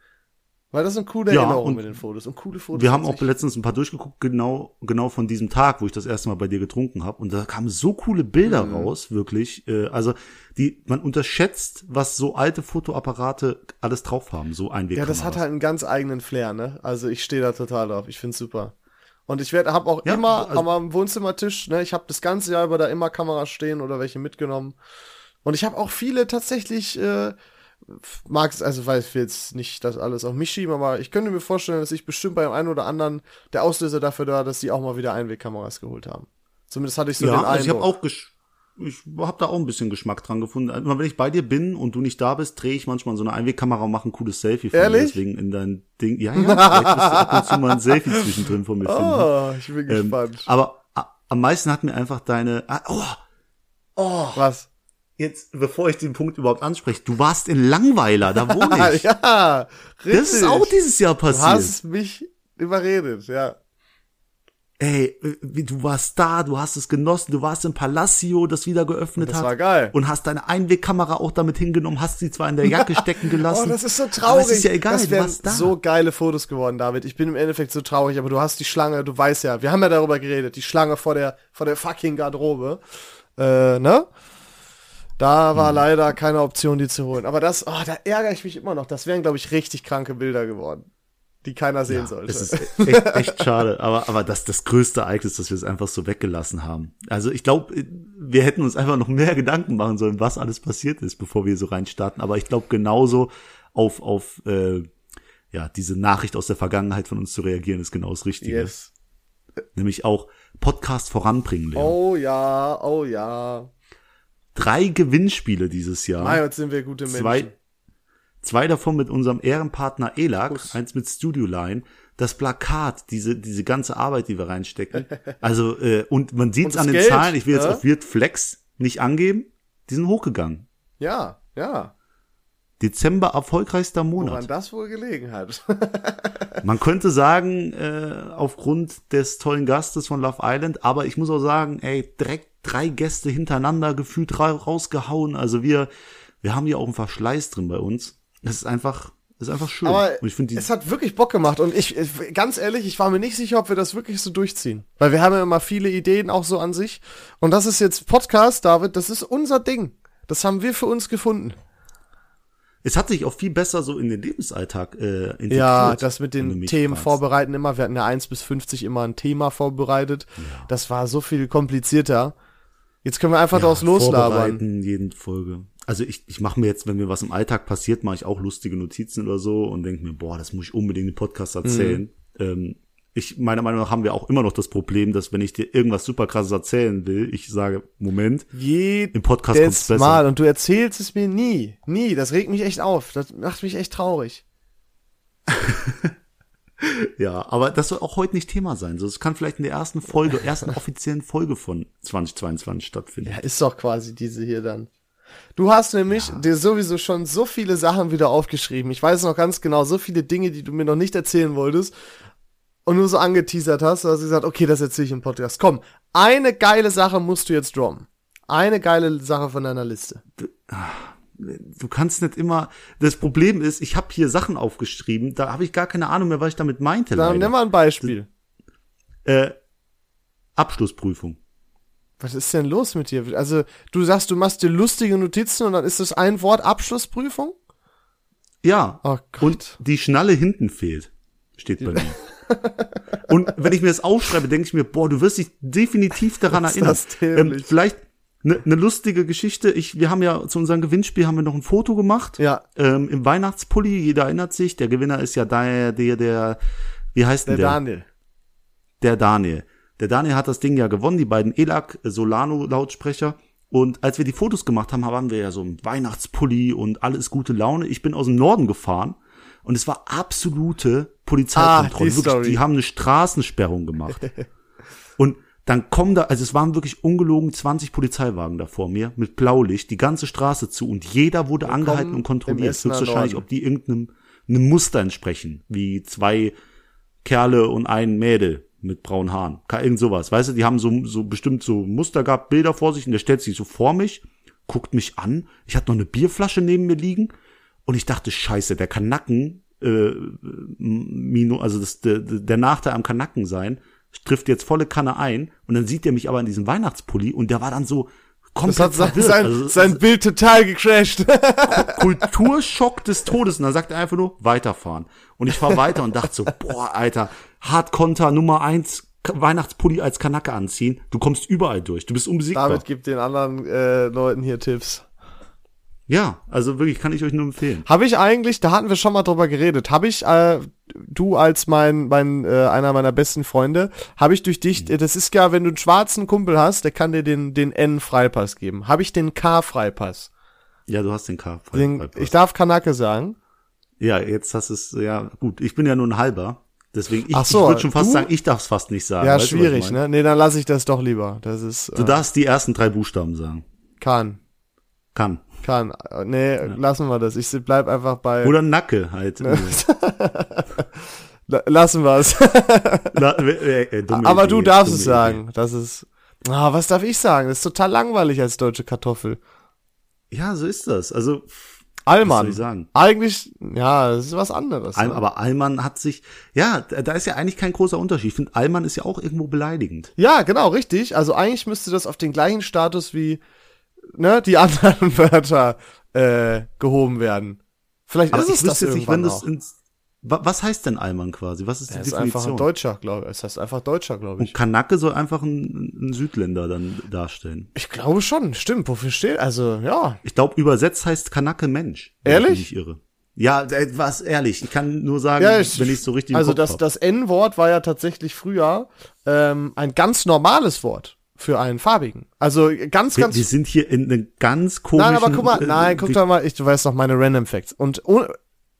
A: Weil das sind coole
B: ja,
A: Erinnerungen mit den Fotos und coole Fotos.
B: Wir haben auch letztens ein paar durchgeguckt, genau, genau von diesem Tag, wo ich das erste Mal bei dir getrunken habe. Und da kamen so coole Bilder mhm. raus, wirklich. Äh, also die, man unterschätzt, was so alte Fotoapparate alles drauf haben, so ein
A: Ja, das hat halt einen ganz eigenen Flair, ne? Also ich stehe da total drauf. Ich find's super. Und ich werde, habe auch ja, immer also, am Wohnzimmertisch, ne, ich habe das ganze Jahr über da immer Kameras stehen oder welche mitgenommen. Und ich habe auch viele tatsächlich äh, mag es, also weil ich will jetzt nicht das alles auf mich schieben, aber ich könnte mir vorstellen, dass ich bestimmt bei einem oder anderen der Auslöser dafür da, dass sie auch mal wieder Einwegkameras geholt haben. Zumindest hatte ich so
B: ja,
A: den
B: also ich habe auch ich habe da auch ein bisschen Geschmack dran gefunden. Immer wenn ich bei dir bin und du nicht da bist, drehe ich manchmal so eine Einwegkamera und mache ein cooles Selfie von
A: Ehrlich?
B: dir. Deswegen in dein Ding. Ja, ja, vielleicht wirst du ab und zu mal ein Selfie *laughs* zwischendrin von mir finden.
A: Oh, ich bin ähm, gespannt.
B: Aber am meisten hat mir einfach deine. Ah, oh,
A: oh. Was?
B: Jetzt, bevor ich den Punkt überhaupt anspreche, du warst in Langweiler, da wohne *laughs* ich.
A: ja,
B: richtig. Das ist auch dieses Jahr passiert.
A: Du hast mich überredet, ja.
B: Ey, du warst da, du hast es genossen, du warst im Palacio, das wieder geöffnet
A: das
B: hat.
A: Das war geil.
B: Und hast deine Einwegkamera auch damit hingenommen, hast sie zwar in der Jacke *laughs* stecken gelassen.
A: oh, das ist so traurig. Aber
B: es ist ja egal,
A: das wären so geile Fotos geworden, David. Ich bin im Endeffekt so traurig, aber du hast die Schlange, du weißt ja, wir haben ja darüber geredet, die Schlange vor der, vor der fucking Garderobe. Äh, ne? Da war hm. leider keine Option, die zu holen. Aber das, oh, da ärgere ich mich immer noch. Das wären, glaube ich, richtig kranke Bilder geworden, die keiner sehen ja, sollte.
B: Es ist echt, echt schade. Aber, aber das das größte Ereignis, dass wir es einfach so weggelassen haben. Also ich glaube, wir hätten uns einfach noch mehr Gedanken machen sollen, was alles passiert ist, bevor wir so reinstarten. Aber ich glaube, genauso auf, auf äh, ja, diese Nachricht aus der Vergangenheit von uns zu reagieren, ist genau das Richtige.
A: Yes.
B: Nämlich auch Podcast voranbringen, Leon.
A: Oh ja, oh ja
B: drei Gewinnspiele dieses Jahr.
A: Mein Gott, sind wir gute Menschen.
B: Zwei, zwei davon mit unserem Ehrenpartner ELAC, Kuss. eins mit Studio Line. Das Plakat, diese, diese ganze Arbeit, die wir reinstecken. Also, äh, und man sieht es an den Geld, Zahlen, ich will jetzt ja? auf Wirt Flex nicht angeben, die sind hochgegangen.
A: Ja, ja.
B: Dezember erfolgreichster Monat.
A: Woran das wohl gelegen hat. *laughs*
B: Man könnte sagen, äh, aufgrund des tollen Gastes von Love Island, aber ich muss auch sagen, ey, direkt drei Gäste hintereinander gefühlt rausgehauen. Also wir, wir haben hier auch einen Verschleiß drin bei uns. Es ist einfach, ist einfach schön.
A: Aber und ich finde es hat wirklich Bock gemacht und ich, ganz ehrlich, ich war mir nicht sicher, ob wir das wirklich so durchziehen. Weil wir haben ja immer viele Ideen auch so an sich. Und das ist jetzt Podcast, David, das ist unser Ding. Das haben wir für uns gefunden.
B: Es hat sich auch viel besser so in den Lebensalltag äh, integriert.
A: Ja, das mit den Themen fragst. vorbereiten immer. Wir hatten ja eins bis 50 immer ein Thema vorbereitet. Ja. Das war so viel komplizierter. Jetzt können wir einfach ja, daraus loslabern.
B: jeden Folge. Also ich, ich mache mir jetzt, wenn mir was im Alltag passiert, mache ich auch lustige Notizen oder so und denke mir, boah, das muss ich unbedingt im Podcast erzählen. Mhm. Ähm, ich, meiner Meinung nach haben wir auch immer noch das Problem, dass wenn ich dir irgendwas super krasses erzählen will, ich sage, Moment,
A: Jedes im Podcast kommt's besser. Mal und du erzählst es mir nie. Nie. Das regt mich echt auf. Das macht mich echt traurig. *laughs*
B: ja, aber das soll auch heute nicht Thema sein. So, es kann vielleicht in der ersten Folge, ersten *laughs* offiziellen Folge von 2022 stattfinden.
A: Ja, ist doch quasi diese hier dann. Du hast nämlich ja. dir sowieso schon so viele Sachen wieder aufgeschrieben. Ich weiß noch ganz genau, so viele Dinge, die du mir noch nicht erzählen wolltest. und du so angeteasert hast, hast du gesagt, okay, das erzähle ich im Podcast. Komm, eine geile Sache musst du jetzt droppen. Eine geile Sache von deiner Liste.
B: Du kannst nicht immer. Das Problem ist, ich habe hier Sachen aufgeschrieben, da habe ich gar keine Ahnung mehr, was ich damit meinte.
A: Dann nimm mal ein Beispiel.
B: Äh, Abschlussprüfung.
A: Was ist denn los mit dir? Also, du sagst, du machst dir lustige Notizen und dann ist das ein Wort Abschlussprüfung?
B: Ja.
A: Oh Gott.
B: Und die Schnalle hinten fehlt. Steht bei mir. Und wenn ich mir das aufschreibe, denke ich mir, boah, du wirst dich definitiv daran *laughs*
A: Was ist
B: erinnern.
A: das.
B: Ähm, vielleicht eine ne lustige Geschichte. Ich, wir haben ja zu unserem Gewinnspiel haben wir noch ein Foto gemacht.
A: Ja.
B: Ähm, Im Weihnachtspulli, jeder erinnert sich. Der Gewinner ist ja der, der, der, wie heißt
A: Der
B: denn der?
A: Daniel.
B: der Daniel. Der Daniel hat das Ding ja gewonnen, die beiden ELAC Solano Lautsprecher. Und als wir die Fotos gemacht haben, waren wir ja so im Weihnachtspulli und alles gute Laune. Ich bin aus dem Norden gefahren und es war absolute Polizeikontrolle.
A: Ah, die
B: wirklich, die haben eine Straßensperrung gemacht. *laughs* und dann kommen da, also es waren wirklich ungelogen 20 Polizeiwagen da vor mir mit Blaulicht, die ganze Straße zu und jeder wurde angehalten und kontrolliert. Höchstwahrscheinlich, ob die irgendeinem einem Muster entsprechen, wie zwei Kerle und ein Mädel mit braunen Haaren. Irgend sowas. Weißt du, die haben so, so bestimmt so Muster gehabt, Bilder vor sich und der stellt sich so vor mich, guckt mich an. Ich hatte noch eine Bierflasche neben mir liegen und ich dachte, scheiße, der kann Nacken, äh, Mino, also das, der, der Nachteil am Kanacken sein, trifft jetzt volle Kanne ein und dann sieht er mich aber in diesem Weihnachtspulli und der war dann so
A: Das
B: komplett
A: hat sein, sein,
B: Also,
A: sein Bild total gecrashed.
B: Kulturschock des Todes. Und dann sagt er einfach nur, weiterfahren. Und ich fahr weiter und dachte so, boah, Alter, Hardkonter Nummer eins, Weihnachtspulli als Kanacke anziehen. Du kommst überall durch. Du bist unbesiegbar.
A: David gibt den anderen äh, Leuten hier Tipps.
B: Ja, also wirklich, kann ich euch nur empfehlen.
A: Habe ich eigentlich, da hatten wir schon mal drüber geredet, habe ich, äh, du als mein, mein äh, einer meiner besten Freunde, habe ich durch dich, äh, das ist ja, wenn du einen schwarzen Kumpel hast, der kann dir den, den N-Freipass geben. Habe ich den K-Freipass.
B: Ja, du hast den K.
A: Den, ich darf Kanake sagen.
B: ja, jetzt hast es, ja, gut. Ich bin ja nur ein halber. Deswegen, ich,
A: Ach so,
B: ich würde schon fast
A: du?
B: sagen, ich darf es fast nicht sagen.
A: Ja,
B: Weißt du,
A: schwierig, ne? Nee, dann lasse ich das doch lieber. Das ist,
B: Du
A: äh,
B: darfst die ersten drei Buchstaben sagen.
A: kann,
B: Kann.
A: Kann. Nee, lassen wir das. Ich bleib einfach bei,
B: Oder Nacke halt. *laughs* *laughs*
A: La- lassen wir es. *laughs*
B: Äh, äh,
A: Aber du darfst es sagen. Das ist, ah, was darf ich sagen? Das ist total langweilig als deutsche Kartoffel.
B: Ja, so ist das. Also,
A: Allmann.
B: Was soll ich sagen?
A: Eigentlich, ja, das ist was anderes.
B: Al-
A: ne?
B: aber Allmann hat sich, ja, da da ist ja eigentlich kein großer Unterschied. Ich finde, Allmann ist ja auch irgendwo beleidigend.
A: Ja, genau, richtig. Also eigentlich müsste das auf den gleichen Status wie ne, die anderen *laughs* Wörter äh, gehoben werden. Vielleicht
B: Aber
A: ist
B: ich
A: es das
B: jetzt nicht, wenn das ins, wa- was heißt denn Allmann quasi? Was ist die
A: Er ist einfach
B: Definition?
A: ein Deutscher, glaube ich. Es heißt einfach Deutscher, glaube ich.
B: Und Kanake soll einfach ein, ein Südländer dann darstellen.
A: Ich glaube schon, stimmt. Wofür steht? Also, ja.
B: Ich glaube, übersetzt heißt Kanake Mensch. wenn
A: Ehrlich?
B: Ich mich nicht irre. Ja, äh, was ehrlich. Ich kann nur sagen,
A: Ja, ich,
B: wenn ich so richtig
A: Also
B: Kopf
A: das,
B: hab.
A: das N-Wort war ja tatsächlich früher ähm, ein ganz normales Wort für einen farbigen. Also ganz, ganz.
B: wir sind hier in einem ganz komischen.
A: nein, aber guck mal,
B: äh,
A: nein, guck
B: wir-
A: doch mal, ich, du weißt noch meine Random Facts. Und ohne,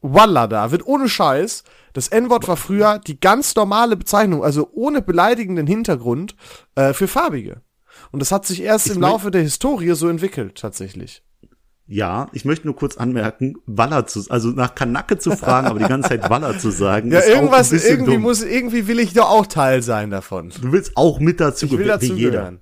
A: Walla da wird ohne Scheiß. Das N-Wort war früher die ganz normale Bezeichnung, also ohne beleidigenden Hintergrund äh, für Farbige. Und das hat sich erst im
B: mein-
A: Laufe der Historie so entwickelt, tatsächlich.
B: Ja, ich möchte nur kurz anmerken, Waller zu, also nach Kanacke zu fragen, aber die ganze Zeit Waller zu sagen, *laughs*
A: Ja,
B: ist auch
A: irgendwas,
B: ein bisschen
A: irgendwie
B: dumm.
A: muss, irgendwie will ich doch auch Teil sein davon.
B: Du willst auch mit dazu
A: Ich will
B: wie
A: dazu
B: jeder.
A: gehören.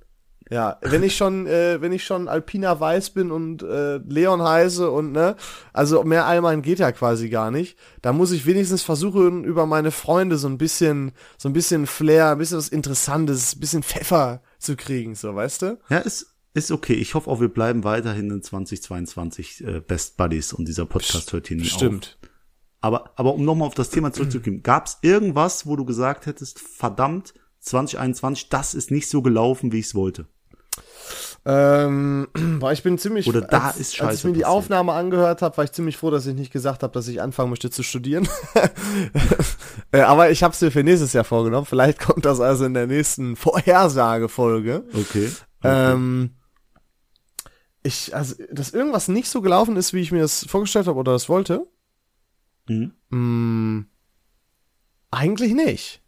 A: Ja, wenn ich schon, äh, wenn ich schon Alpina Weiß bin und äh, Leon heiße und ne, also mehr Allmann geht ja quasi gar nicht. Da muss ich wenigstens versuchen, über meine Freunde so ein bisschen, so ein bisschen Flair, ein bisschen was Interessantes, ein bisschen Pfeffer zu kriegen, so, weißt du?
B: Ja, ist, ist okay. Ich hoffe auch, wir bleiben weiterhin in 2022 äh, Best Buddies und dieser Podcast hört hier nie
A: Stimmt.
B: auf. Aber, aber um nochmal auf das Thema zurückzukommen, gab es irgendwas, wo du gesagt hättest, verdammt, 2021, das ist nicht so gelaufen, wie ich es wollte?
A: Ähm, *clears throat* boah, ich bin ziemlich.
B: Oder da
A: als,
B: ist
A: Als ich
B: Scheiße
A: mir die
B: passiert.
A: Aufnahme angehört habe, war ich ziemlich froh, dass ich nicht gesagt habe, dass ich anfangen möchte zu studieren. *laughs* Äh, Aber ich habe es mir für nächstes Jahr vorgenommen. Vielleicht kommt das also in der nächsten Vorhersagefolge.
B: Okay.
A: Ähm, ich, also, dass irgendwas nicht so gelaufen ist, wie ich mir das vorgestellt habe oder das wollte.
B: Mhm.
A: Mm, eigentlich nicht.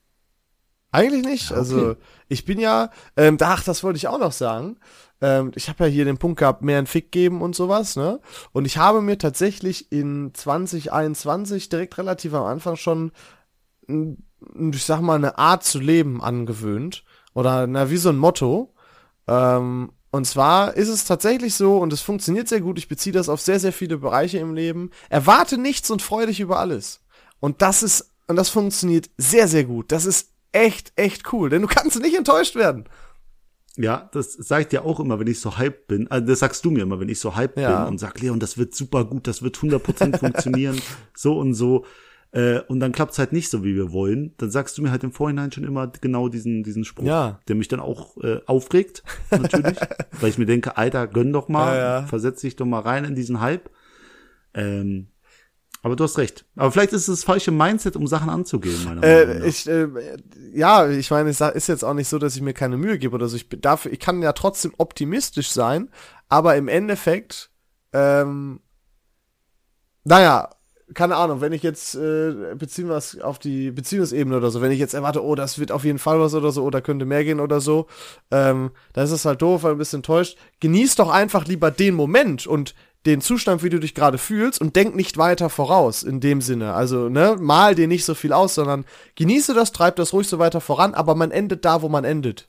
A: Eigentlich nicht.
B: Ja, okay.
A: Also ich bin ja, ähm, ach, das wollte ich auch noch sagen. Ähm, ich habe ja hier den Punkt gehabt, mehr ein Fick geben und sowas, ne? Und ich habe mir tatsächlich in 2021 direkt relativ am Anfang schon ich sag mal, eine Art zu leben angewöhnt. Oder, na, wie so ein Motto. Ähm, und zwar ist es tatsächlich so, und es funktioniert sehr gut, ich beziehe das auf sehr, sehr viele Bereiche im Leben. Erwarte nichts und freu dich über alles. Und das ist, und das funktioniert sehr, sehr gut. Das ist echt, echt cool, denn du kannst nicht enttäuscht werden.
B: Ja, das sage ich dir auch immer, wenn ich so hyped bin. Also das sagst du mir immer, wenn ich so hyped
A: Ja.
B: bin und sag, Leon, das wird super gut, das wird 100% funktionieren, *laughs* so und so. Äh, und dann klappt's halt nicht so, wie wir wollen. Dann sagst du mir halt im Vorhinein schon immer genau diesen, diesen Spruch,
A: Ja.
B: der mich dann auch äh, aufregt, natürlich. *laughs* weil ich mir denke, Alter, gönn doch mal,
A: Ja, ja.
B: versetz dich doch mal rein in diesen Hype. Ähm, aber du hast recht. Aber vielleicht ist es das falsche Mindset, um Sachen anzugehen, meiner Meinung
A: Äh,
B: nach.
A: ich, äh, ja, ich meine, es ist jetzt auch nicht so, dass ich mir keine Mühe gebe oder so. Ich dafür, ich kann ja trotzdem optimistisch sein, aber im Endeffekt, ähm, naja, keine Ahnung, wenn ich jetzt, äh, beziehen wir es auf die Beziehungsebene oder so, wenn ich jetzt erwarte, oh, das wird auf jeden Fall was oder so, oder könnte mehr gehen oder so, ähm, dann ist es halt doof, weil ein bisschen enttäuscht. Genieß doch einfach lieber den Moment und den Zustand, wie du dich gerade fühlst und denk nicht weiter voraus in dem Sinne. Also, ne, mal dir nicht so viel aus, sondern genieße das, treib das ruhig so weiter voran, aber man endet da, wo man endet.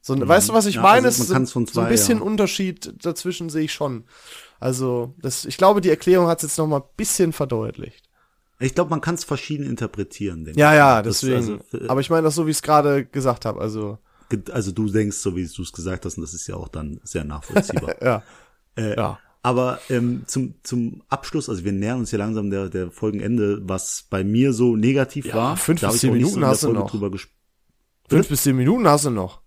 A: So, weißt du, was ich
B: Ja,
A: meine?
B: also man
A: Es ist
B: kann's von
A: so ein
B: zwei,
A: bisschen
B: ja.
A: Unterschied dazwischen sehe ich schon. Also, das, ich glaube, die Erklärung hat es jetzt noch mal ein bisschen verdeutlicht.
B: Ich glaube, man kann es verschieden interpretieren, denke
A: Ja,
B: ich.
A: ja,
B: Das-
A: deswegen.
B: also, äh,
A: aber ich meine das so, wie ich es gerade gesagt habe. Also,
B: Also du denkst, so wie du es gesagt hast, und das ist ja auch dann sehr nachvollziehbar. *laughs*
A: ja.
B: äh,
A: Ja.
B: Aber ähm, zum, zum Abschluss, also wir nähern uns ja langsam der, der Folgenende, was bei mir so negativ
A: Ja,
B: war.
A: fünf bis zehn Minuten hast du noch. Fünf bis zehn Minuten hast du noch.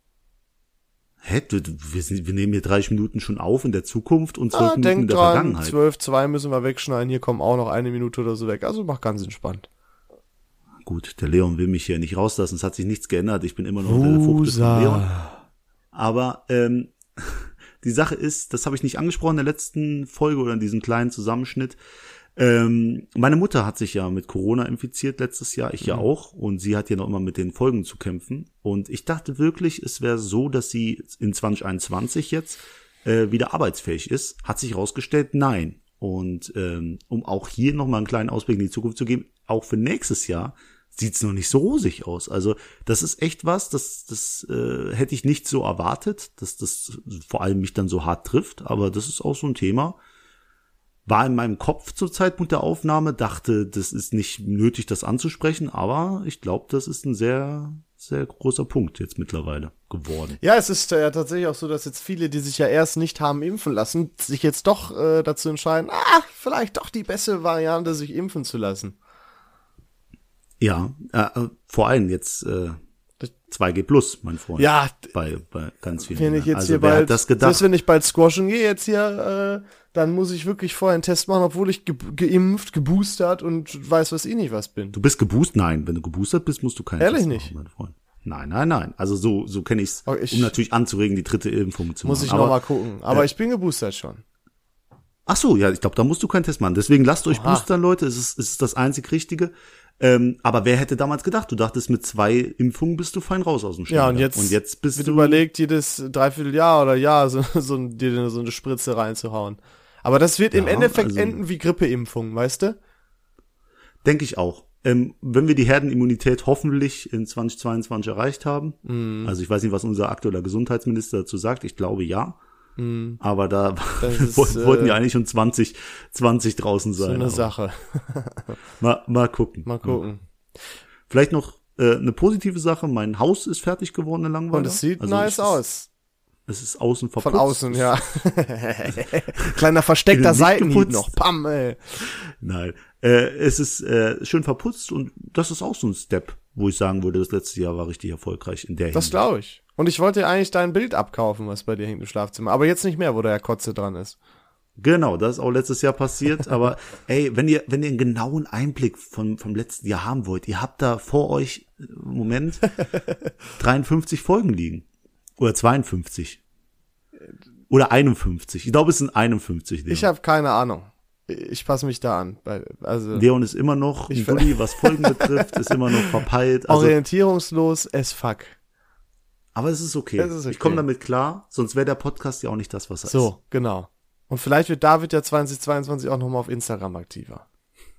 B: Hä? Du, wir, sind, wir nehmen hier 30 Minuten schon auf in der Zukunft und 12
A: Ah,
B: Minuten in der
A: dran,
B: Vergangenheit.
A: zwölf, zwei müssen wir wegschneiden. Hier kommen auch noch eine Minute oder so weg. Also mach ganz entspannt.
B: Gut, der Leon will mich hier nicht rauslassen, es hat sich nichts geändert, ich bin immer noch der Fuchs von Leon. Aber ähm, *laughs* die Sache ist, das habe ich nicht angesprochen in der letzten Folge oder in diesem kleinen Zusammenschnitt. Ähm, meine Mutter hat sich ja mit Corona infiziert letztes Jahr, ich ja auch, und sie hat ja noch immer mit den Folgen zu kämpfen. Und ich dachte wirklich, es wäre so, dass sie in 2021 jetzt äh, wieder arbeitsfähig ist. Hat sich herausgestellt, nein. Und ähm, um auch hier nochmal einen kleinen Ausblick in die Zukunft zu geben, auch für nächstes Jahr sieht's noch nicht so rosig aus. Also das ist echt was, das, das äh, hätte ich nicht so erwartet, dass das vor allem mich dann so hart trifft. Aber das ist auch so ein Thema. War in meinem Kopf zur Zeitpunkt der Aufnahme, dachte, das ist nicht nötig, das anzusprechen, aber ich glaube, das ist ein sehr, sehr großer Punkt jetzt mittlerweile geworden.
A: Ja, es ist äh, ja tatsächlich auch so, dass jetzt viele, die sich ja erst nicht haben impfen lassen, sich jetzt doch äh, dazu entscheiden, ah, vielleicht doch die beste Variante, sich impfen zu lassen.
B: Ja, äh, äh, vor allem jetzt äh, 2G Plus, mein Freund.
A: Ja,
B: bei, bei ganz vielen.
A: wenn ich jetzt
B: also
A: hier bald,
B: das gedacht?
A: selbst wenn ich bald squashen gehe jetzt hier, äh, dann muss ich wirklich vorher einen Test machen, obwohl ich ge geimpft, geboostert und weiß was ich nicht was bin.
B: Du bist geboostert? Nein, wenn du geboostert bist, musst du keinen
A: Ehrlich
B: Test
A: nicht?
B: machen, mein Freund. Nein, nein, nein. Also so, so kenne ich's,
A: ich-
B: um natürlich anzuregen, die dritte Impfung zu
A: Muss
B: machen.
A: ich
B: Aber-
A: noch mal gucken. Aber ich bin geboostert schon.
B: Ach so, ja, ich glaube, da musst du keinen Test machen. Deswegen lasst euch
A: Oha.
B: boostern, Leute. Es ist, es ist das einzig Richtige. Ähm, aber wer hätte damals gedacht? Du dachtest, mit zwei Impfungen bist du fein raus aus dem
A: Ja, und
B: Schneider.
A: jetzt,
B: und jetzt bist
A: wird
B: du
A: überlegt, jedes Dreivierteljahr oder Jahr so, *laughs* so, dir so eine Spritze reinzuhauen. Aber das wird im
B: Ja,
A: Endeffekt
B: also-
A: enden wie Grippeimpfung, weißt du?
B: Denke ich auch. Ähm, wenn wir die Herdenimmunität hoffentlich in 2022 erreicht haben,
A: Mhm.
B: also ich weiß nicht, was unser aktueller Gesundheitsminister dazu sagt, ich glaube ja. Aber da
A: Mhm. *laughs* Das ist,
B: wollten wollten
A: äh,
B: ja eigentlich schon 2020 draußen
A: So
B: sein.
A: eine
B: aber
A: Sache. *laughs*
B: Mal, mal gucken.
A: Mal gucken.
B: Vielleicht noch äh, eine positive Sache. Mein Haus ist fertig geworden in Langweiler.
A: Und es sieht
B: Also
A: nice
B: es
A: aus.
B: Es ist außen verputzt.
A: Von außen, ja. *laughs* Kleiner versteckter Seitenhieb noch. Pam, ey.
B: Nein. Äh, es ist äh, schön verputzt und das ist auch so ein Step, wo ich sagen würde, das letzte Jahr war richtig erfolgreich in der
A: Das
B: Hinsicht.
A: glaube ich. Und ich wollte eigentlich dein Bild abkaufen, was bei dir hängt im Schlafzimmer. Aber jetzt nicht mehr, wo ja Kotze dran ist.
B: Genau, das ist auch letztes Jahr passiert. aber *laughs* ey, wenn ihr, wenn ihr einen genauen Einblick von, vom letzten Jahr haben wollt, ihr habt da vor euch äh, Moment *laughs* 53 Folgen liegen. Oder 52. Oder 51. Ich glaube, es sind 51. Leon.
A: Ich habe keine Ahnung. Ich passe mich da an. Also
B: Leon ist immer noch Dulli, was Folgen betrifft, ist immer noch verpeilt. Also,
A: orientierungslos as fuck.
B: Aber es ist okay.
A: Ist okay.
B: Ich komme damit klar, sonst wäre der Podcast ja auch nicht das, was er ist.
A: So, genau. Und vielleicht wird David ja 2022 auch nochmal auf Instagram aktiver.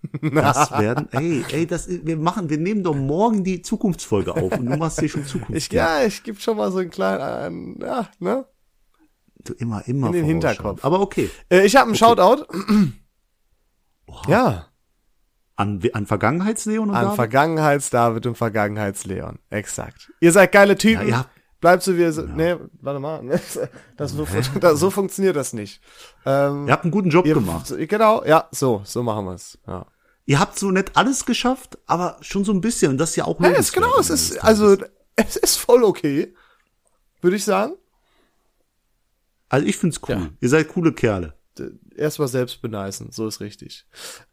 A: *laughs*
B: Das werden, ey, ey, das, wir machen, wir nehmen doch morgen die Zukunftsfolge auf und du machst hier schon Zukunft.
A: Ich, ja, ich gebe schon mal so einen kleinen, äh, ja, ne?
B: Du immer, immer
A: In den. Hinterkopf.
B: Aber okay.
A: Äh, ich habe einen Shoutout. Ja,
B: An, an Vergangenheitsleon und
A: an
B: David?
A: Vergangenheits-David und Vergangenheits-Leon. Exakt. Ihr seid geile Typen.
B: Ja, ihr habt-
A: Bleibt so wie seid. Nee, warte mal. *laughs* Das, so, *laughs* so funktioniert das nicht. Ähm,
B: Ihr habt einen guten Job
A: ihr,
B: gemacht.
A: Genau, ja, so, so machen wir es. Ja.
B: Ihr habt so nicht alles geschafft, aber schon so ein bisschen. Und das ist ja auch
A: Ja, es,
B: lobenswert
A: genau, es ist, also, *laughs* es ist voll okay. Würde ich sagen.
B: Also ich find's cool.
A: Ja.
B: Ihr seid coole Kerle.
A: Erstmal selbst beneisen, so ist richtig.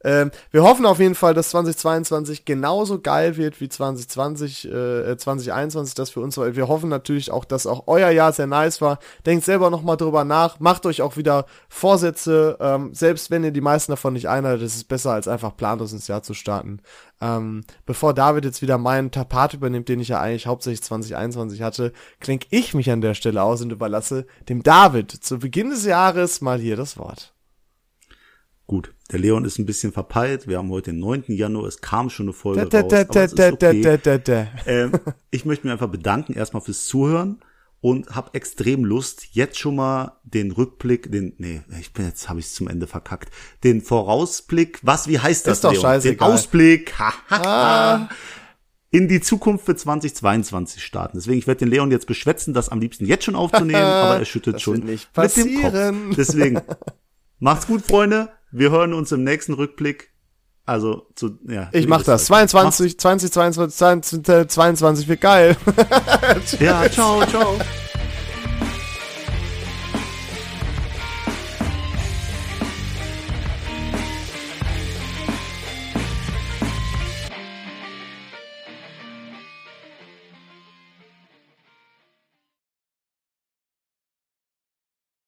A: Ähm, wir hoffen auf jeden Fall, dass 2022 genauso geil wird wie 2020, äh, 2021, das für uns war. Wir hoffen natürlich auch, dass auch euer Jahr sehr nice war. Denkt selber nochmal drüber nach, macht euch auch wieder Vorsätze, ähm, selbst wenn ihr die meisten davon nicht einhaltet, ist es besser, als einfach planlos ins Jahr zu starten. Ähm, bevor David jetzt wieder meinen Part übernimmt, den ich ja eigentlich hauptsächlich 2021 hatte, klinke ich mich an der Stelle aus und überlasse dem David zu Beginn des Jahres mal hier das Wort.
B: Gut, der Leon ist ein bisschen verpeilt. Wir haben heute den 9. Januar. Es kam schon eine Folge
A: Da,
B: raus.
A: da,
B: aber
A: da,
B: okay. ähm, ich möchte mich einfach bedanken erstmal fürs Zuhören und habe extrem Lust, jetzt schon mal den Rückblick, den, nee, ich bin jetzt, habe ich zum Ende verkackt, den Vorausblick, was, wie heißt das,
A: Ist doch
B: Leon?
A: scheißegal.
B: Den Ausblick, *laughs* hahaha, in die Zukunft für 2022 starten. Deswegen, ich werde den Leon jetzt beschwätzen, das am liebsten jetzt schon *laughs* aufzunehmen, aber er schüttelt
A: Das
B: schon mit dem. Kopf. Deswegen, *laughs* macht's gut, Freunde. Wir hören uns im nächsten Rückblick. Also, zu, ja.
A: Ich mach das.
B: Macht's-
A: 22, 20, 22, 22, 22 wird geil.
B: Ja, ciao, ciao.